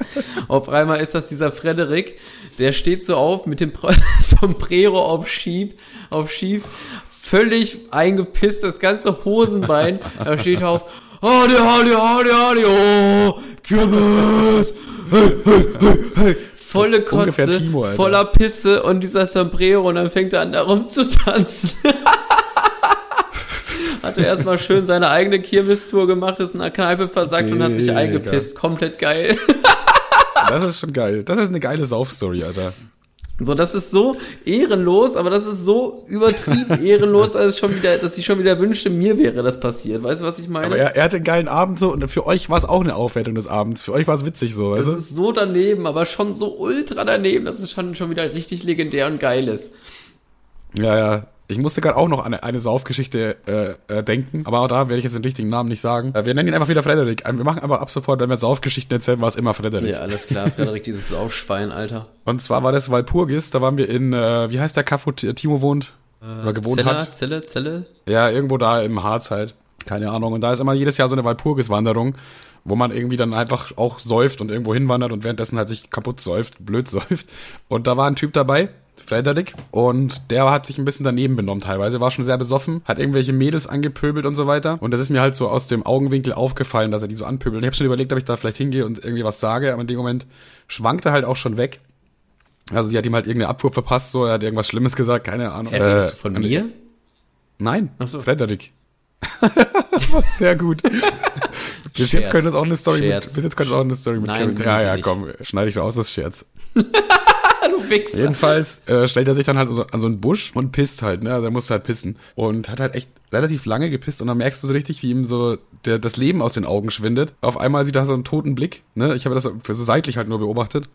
Auf einmal ist das dieser Frederik, der steht so auf mit dem Sombrero auf schieb, auf schief, völlig eingepisst, das ganze Hosenbein. Da steht auf, Hadi, hadi, hadi, hadi, oh, Kirmes, hey, hey, hey, hey. Volle Kotze, Timo, voller Pisse und dieser Sombrero und dann fängt er an, da rumzutanzen. Hat er erstmal schön seine eigene Kirmestour gemacht, ist in der Kneipe versackt und hat sich Digga. eingepisst. Komplett geil. Das ist schon geil. Das ist eine geile Saufstory, Alter. So, das ist so ehrenlos, aber das ist so übertrieben ehrenlos, als schon wieder, dass ich schon wieder wünschte, mir wäre das passiert. Weißt du, was ich meine? Aber er, er hatte einen geilen Abend so und für euch war es auch eine Aufwertung des Abends. Für euch war es witzig so, weißt das du? ist so daneben, aber schon so ultra daneben, dass es schon, schon wieder richtig legendär und geil ist. Ja, ja. Ich musste gerade auch noch an eine, eine Saufgeschichte äh, äh, denken, aber auch da werde ich jetzt den richtigen Namen nicht sagen. Äh, wir nennen ihn einfach wieder Frederik. Wir machen aber ab sofort, wenn wir Saufgeschichten erzählen, war es immer Frederik. Ja, alles klar. Frederik, dieses Saufschwein, Alter. Und zwar war das Walpurgis, da waren wir in, äh, wie heißt der Kaff, wo Timo wohnt? oder gewohnt Zeller, hat. Zelle, Zelle? Ja, irgendwo da im Harz halt. Keine Ahnung. Und da ist immer jedes Jahr so eine Walpurgis-Wanderung, wo man irgendwie dann einfach auch säuft und irgendwo hinwandert und währenddessen halt sich kaputt säuft, blöd säuft. Und da war ein Typ dabei, Frederik, und der hat sich ein bisschen daneben benommen teilweise, war schon sehr besoffen, hat irgendwelche Mädels angepöbelt und so weiter. Und das ist mir halt so aus dem Augenwinkel aufgefallen, dass er die so anpöbelt. Und ich habe schon überlegt, ob ich da vielleicht hingehe und irgendwie was sage, aber in dem Moment schwankt er halt auch schon weg. Also sie hat ihm halt irgendeine Abfuhr verpasst, so, er hat irgendwas Schlimmes gesagt, keine Ahnung. Du von und- mir? Nein, Ach so. Frederik. das war sehr gut. bis jetzt könnte es auch eine Story Scherz. mit, bis jetzt könnte es auch eine Story mit Nein, Kevin. Ja, ja, nicht. komm, schneide ich raus, das ist Scherz. Du Wichser. Jedenfalls äh, stellt er sich dann halt so, an so einen Busch und pisst halt, ne? Also er musste halt pissen. Und hat halt echt relativ lange gepisst und dann merkst du so richtig, wie ihm so der, das Leben aus den Augen schwindet. Auf einmal sieht er so einen toten Blick, ne? Ich habe das für so seitlich halt nur beobachtet.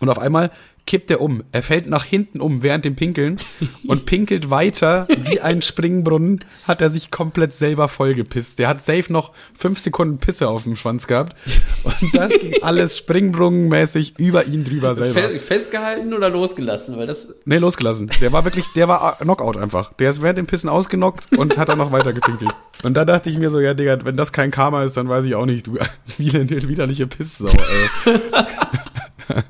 Und auf einmal kippt er um. Er fällt nach hinten um während dem Pinkeln und pinkelt weiter wie ein Springbrunnen. Hat er sich komplett selber vollgepisst. Der hat safe noch fünf Sekunden Pisse auf dem Schwanz gehabt. Und das ging alles springbrunnenmäßig über ihn drüber selber. Fe festgehalten oder losgelassen? Weil das. Nee, losgelassen. Der war wirklich, der war Knockout einfach. Der ist während dem Pissen ausgenockt und hat dann noch weiter gepinkelt. Und da dachte ich mir so, ja, Digga, wenn das kein Karma ist, dann weiß ich auch nicht, du widerliche Pisssau, ey.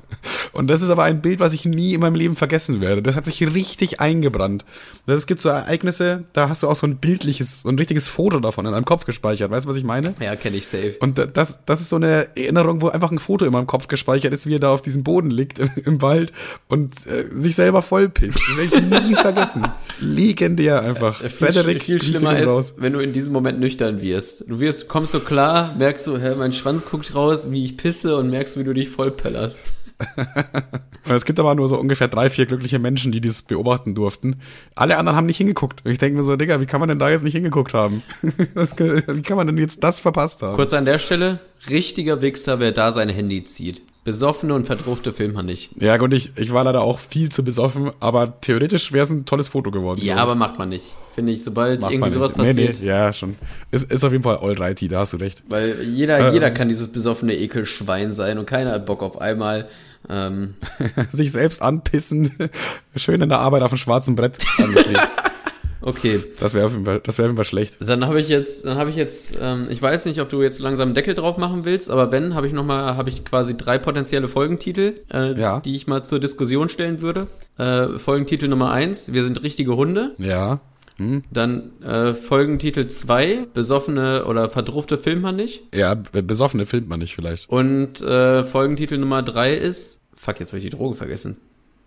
Und das ist aber ein Bild, was ich nie in meinem Leben vergessen werde. Das hat sich richtig eingebrannt. Das, es gibt so Ereignisse, da hast du auch so ein bildliches, so ein richtiges Foto davon in deinem Kopf gespeichert. Weißt du, was ich meine? Ja, kenne ich safe. Und da- das, das ist so eine Erinnerung, wo einfach ein Foto in meinem Kopf gespeichert ist, wie er da auf diesem Boden liegt im, im Wald und äh, sich selber vollpisst. Das werde ich nie vergessen. Legendär einfach. Viel, Frederik, viel schlimmer ist, raus. wenn du in diesem Moment nüchtern wirst. Du wirst, kommst so klar, merkst so, hä, mein Schwanz guckt raus, wie ich pisse und merkst, wie du dich vollpellerst. Es gibt aber nur so ungefähr drei, vier glückliche Menschen, die das beobachten durften. Alle anderen haben nicht hingeguckt. Und ich denke mir so, Digga, wie kann man denn da jetzt nicht hingeguckt haben? Das, wie kann man denn jetzt das verpasst haben? Kurz an der Stelle, richtiger Wichser, wer da sein Handy zieht. Besoffene und verdurfte Film man nicht. Ja, gut, ich, ich war leider auch viel zu besoffen, aber theoretisch wäre es ein tolles Foto geworden. Ja, aber macht man nicht. Finde ich, sobald Macht irgendwie sowas passiert. Nee, nee, ja, schon. Ist, ist auf jeden Fall alrighty, da hast du recht. Weil jeder, Ähm. jeder kann dieses besoffene Ekelschwein sein und keiner hat Bock auf einmal. Ähm, sich selbst anpissen, schön in der Arbeit auf dem schwarzen Brett angeschrieben. okay. Das wäre auf, jeden Fall- das wär auf jeden Fall schlecht. Dann habe ich jetzt, dann habe ich jetzt, ähm, ich weiß nicht, ob du jetzt langsam einen Deckel drauf machen willst, aber wenn, habe ich noch mal, habe ich quasi drei potenzielle Folgentitel, äh, Ja. die ich mal zur Diskussion stellen würde. Äh, Folgentitel Nummer eins: Wir sind richtige Hunde. Ja. Hm. Dann äh, Folgentitel zwei: Besoffene oder verdruffte filmt man nicht. Ja, be- besoffene filmt man nicht vielleicht. Und äh, Folgentitel Nummer drei ist, fuck, jetzt habe ich die Droge vergessen.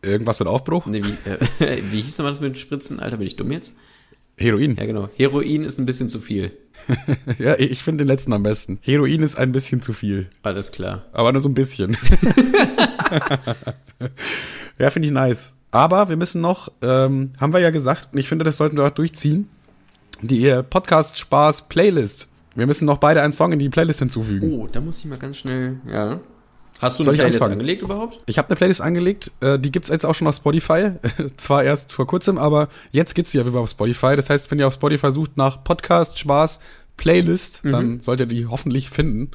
Irgendwas mit Aufbruch? Nee, wie, äh, wie hieß nochmal das mit Spritzen? Alter, bin ich dumm jetzt? Heroin. Ja, genau. Heroin ist ein bisschen zu viel. Ja, ich finde den letzten am besten. Heroin ist ein bisschen zu viel. Alles klar. Aber nur so ein bisschen. ja, finde ich nice. Aber wir müssen noch, ähm, haben wir ja gesagt, und ich finde, das sollten wir auch durchziehen, die äh, Podcast-Spaß-Playlist. Wir müssen noch beide einen Song in die Playlist hinzufügen. Oh, da muss ich mal ganz schnell. Ja. Hast du Soll eine Playlist angelegt überhaupt? Ich habe eine Playlist angelegt, äh, die gibt's jetzt auch schon auf Spotify. Zwar erst vor kurzem, aber jetzt gibt's die ja wieder auf Spotify. Das heißt, wenn ihr auf Spotify sucht nach Podcast, Spaß, Playlist, dann sollt ihr die hoffentlich finden.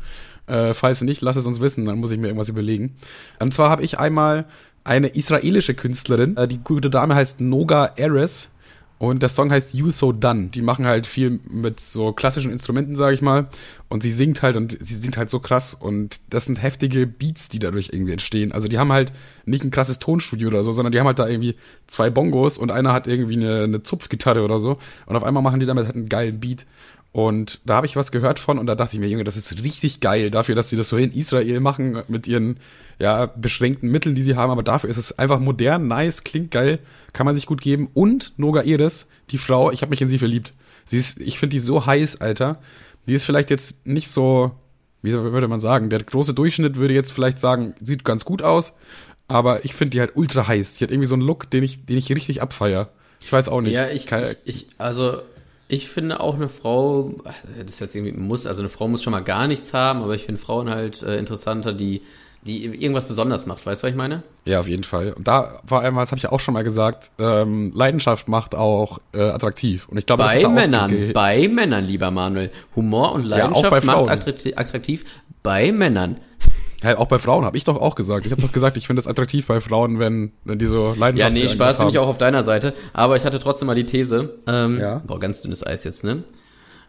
Äh, falls nicht, lasst es uns wissen, dann muss ich mir irgendwas überlegen. Und zwar habe ich einmal eine israelische Künstlerin, äh, die gute Dame heißt Noga Eres und der Song heißt You So Done. Die machen halt viel mit so klassischen Instrumenten, sage ich mal. Und sie singt halt und sie singt halt so krass. Und das sind heftige Beats, die dadurch irgendwie entstehen. Also die haben halt nicht ein krasses Tonstudio oder so, sondern die haben halt da irgendwie zwei Bongos und einer hat irgendwie eine, eine Zupfgitarre oder so. Und auf einmal machen die damit halt einen geilen Beat. Und da habe ich was gehört von und da dachte ich mir, Junge, das ist richtig geil dafür, dass sie das so in Israel machen mit ihren ja beschränkten Mitteln, die sie haben. Aber dafür ist es einfach modern, nice, klingt geil, kann man sich gut geben. Und Noga Iris, die Frau, ich habe mich in sie verliebt. Sie ist, ich finde die so heiß, Alter. Die ist vielleicht jetzt nicht so, wie würde man sagen, der große Durchschnitt würde jetzt vielleicht sagen, sieht ganz gut aus, aber ich finde die halt ultra heiß. Die hat irgendwie so einen Look, den ich, den ich richtig abfeier. Ich weiß auch nicht. Ja, ich, Keine- ich, ich, also ich finde auch eine Frau, das ist jetzt irgendwie muss, also eine Frau muss schon mal gar nichts haben, aber ich finde Frauen halt äh, interessanter, die die irgendwas besonders macht. Weißt du, was ich meine? Ja, auf jeden Fall. Und da vor allem, das habe ich ja auch schon mal gesagt, ähm, Leidenschaft macht auch äh, attraktiv. Und ich glaube, bei Männern, bei Männern, lieber Manuel. Humor und Leidenschaft ja, macht attraktiv bei Männern. Ja, auch bei Frauen habe ich doch auch gesagt. Ich habe doch gesagt, ich finde es attraktiv bei Frauen, wenn, wenn die so Leidenschaft Ja, nee, Spaß bin ich auch auf deiner Seite. Aber ich hatte trotzdem mal die These. Ähm, ja. Boah, ganz dünnes Eis jetzt, ne?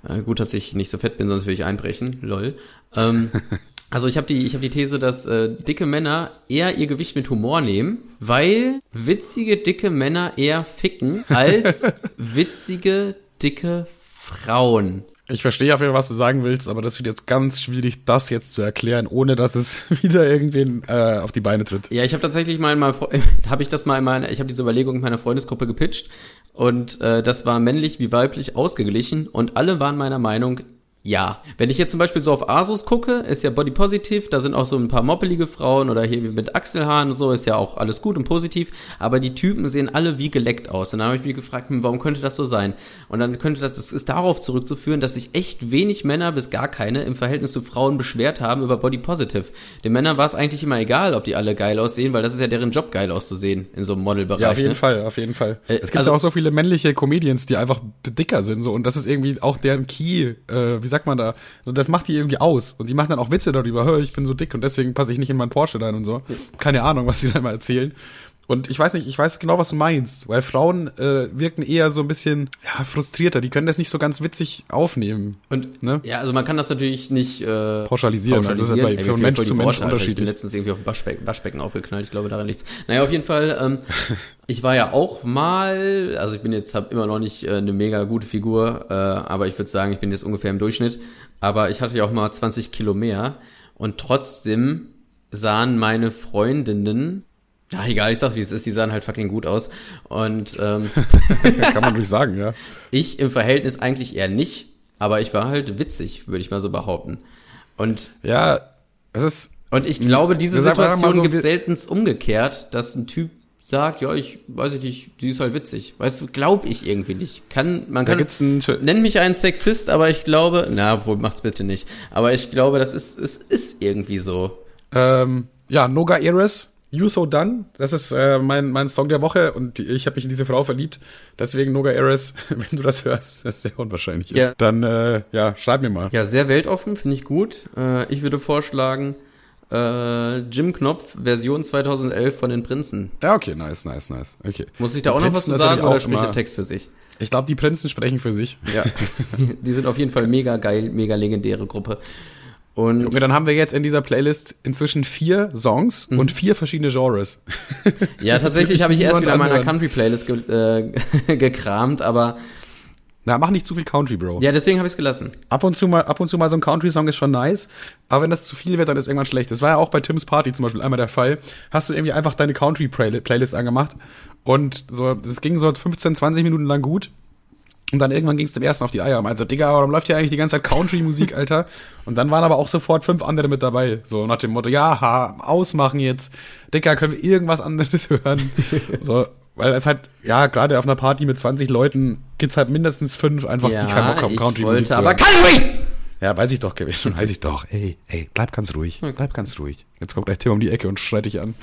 Äh, gut, dass ich nicht so fett bin, sonst würde ich einbrechen. Lol. Ähm, also ich habe die, ich hab die These, dass äh, dicke Männer eher ihr Gewicht mit Humor nehmen, weil witzige dicke Männer eher ficken als witzige dicke Frauen. Ich verstehe auf jeden Fall, was du sagen willst, aber das wird jetzt ganz schwierig, das jetzt zu erklären, ohne dass es wieder irgendwen äh, auf die Beine tritt. Ja, ich habe tatsächlich mal, mal habe ich das mal in meiner, ich habe diese Überlegung in meiner Freundesgruppe gepitcht und äh, das war männlich wie weiblich ausgeglichen und alle waren meiner Meinung, ja. Wenn ich jetzt zum Beispiel so auf Asus gucke, ist ja Body Positive, da sind auch so ein paar moppelige Frauen oder hier mit Achselhaaren und so, ist ja auch alles gut und positiv, aber die Typen sehen alle wie geleckt aus. Und dann habe ich mich gefragt, hm, warum könnte das so sein? Und dann könnte das, das ist darauf zurückzuführen, dass sich echt wenig Männer bis gar keine im Verhältnis zu Frauen beschwert haben über Body Positive. Den Männern war es eigentlich immer egal, ob die alle geil aussehen, weil das ist ja deren Job, geil auszusehen in so einem Modelbereich. Ja, auf jeden ne? Fall, auf jeden Fall. Äh, es gibt also, ja auch so viele männliche Comedians, die einfach dicker sind, so, und das ist irgendwie auch deren Key, äh, wie sagt man da? Das macht die irgendwie aus. Und die machen dann auch Witze darüber, hör, ich bin so dick und deswegen passe ich nicht in meinen Porsche rein und so. Keine Ahnung, was die da immer erzählen. Und ich weiß nicht, ich weiß genau, was du meinst, weil Frauen äh, wirken eher so ein bisschen ja, frustrierter. Die können das nicht so ganz witzig aufnehmen. Und ne? ja, also man kann das natürlich nicht äh, pauschalisieren. pauschalisieren. Also das ist ja bei, von Mensch zu Mensch unterschiedlich. Ich bin letztens irgendwie auf dem Waschbecken, Waschbecken aufgeknallt. Ich glaube daran nichts. Naja, auf jeden Fall. Ähm, ich war ja auch mal, also ich bin jetzt habe immer noch nicht äh, eine mega gute Figur, äh, aber ich würde sagen, ich bin jetzt ungefähr im Durchschnitt. Aber ich hatte ja auch mal 20 Kilo mehr und trotzdem sahen meine Freundinnen ja, egal, ich sag's wie es ist, die sahen halt fucking gut aus. Und ähm, kann man ruhig sagen, ja. Ich im Verhältnis eigentlich eher nicht, aber ich war halt witzig, würde ich mal so behaupten. Und ja, es ist. Und ich glaube, diese Situation so, gibt selten umgekehrt, dass ein Typ sagt, ja, ich weiß ich nicht, sie ist halt witzig. Weißt du, glaube ich irgendwie nicht. Kann, man kann, nenn mich einen Sexist, aber ich glaube, na, wohl macht's bitte nicht. Aber ich glaube, das ist, es ist irgendwie so. Ähm, ja, Noga Eres, You So Done, das ist äh, mein, mein Song der Woche und ich habe mich in diese Frau verliebt. Deswegen Noga Eres, wenn du das hörst, das sehr unwahrscheinlich ist, ja. dann äh, ja, schreib mir mal. Ja, sehr weltoffen, finde ich gut. Äh, ich würde vorschlagen, äh, Jim Knopf, Version 2011 von den Prinzen. Ja, okay, nice, nice, nice. Okay. Muss ich da auch noch was zu sagen oder spricht der Text für sich? Ich glaube, die Prinzen sprechen für sich. Ja. die sind auf jeden Fall mega geil, mega legendäre Gruppe. Und okay, dann haben wir jetzt in dieser Playlist inzwischen vier Songs mhm. und vier verschiedene Genres. Ja, tatsächlich habe ich erst wieder in meiner Country-Playlist ge äh, gekramt, aber na, mach nicht zu viel Country, Bro. Ja, deswegen habe ich es gelassen. Ab und zu mal, ab und zu mal so ein Country-Song ist schon nice, aber wenn das zu viel wird, dann ist irgendwann schlecht. Das war ja auch bei Tims Party zum Beispiel einmal der Fall. Hast du irgendwie einfach deine Country-Playlist angemacht und so, das ging so 15, 20 Minuten lang gut. Und dann irgendwann ging es dem ersten auf die Eier. Also, Digga, warum läuft hier eigentlich die ganze Zeit Country-Musik, Alter? Und dann waren aber auch sofort fünf andere mit dabei. So nach dem Motto, ja, ha, ausmachen jetzt. Digga, können wir irgendwas anderes hören? so, weil es halt, ja, gerade auf einer Party mit 20 Leuten gibt's halt mindestens fünf einfach, ja, die keinen Bock haben, Country-Musik zu hören. aber Country! Ja, weiß ich doch, schon weiß ich doch. Ey, ey, bleib ganz ruhig, bleib ganz ruhig. Jetzt kommt gleich Tim um die Ecke und schreit dich an.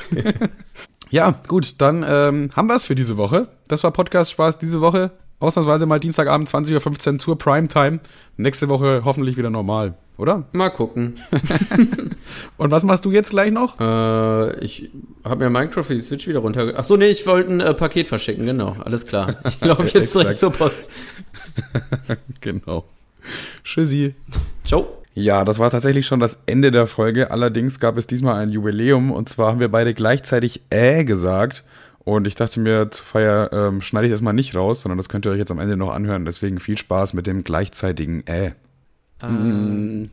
ja, gut, dann ähm, haben wir's für diese Woche. Das war Podcast Spaß diese Woche. Ausnahmsweise mal Dienstagabend 20.15 Uhr zur Primetime. Nächste Woche hoffentlich wieder normal, oder? Mal gucken. Und was machst du jetzt gleich noch? Äh, ich habe mir Minecraft für die Switch wieder runter. Ach so, nee, ich wollte ein äh, Paket verschicken, genau. Alles klar. Ich laufe jetzt direkt zur Post. genau. Tschüssi. Ciao. Ja, das war tatsächlich schon das Ende der Folge. Allerdings gab es diesmal ein Jubiläum und zwar haben wir beide gleichzeitig äh gesagt. Und ich dachte mir, zur Feier ähm, schneide ich das mal nicht raus, sondern das könnt ihr euch jetzt am Ende noch anhören. Deswegen viel Spaß mit dem gleichzeitigen Äh. Ähm,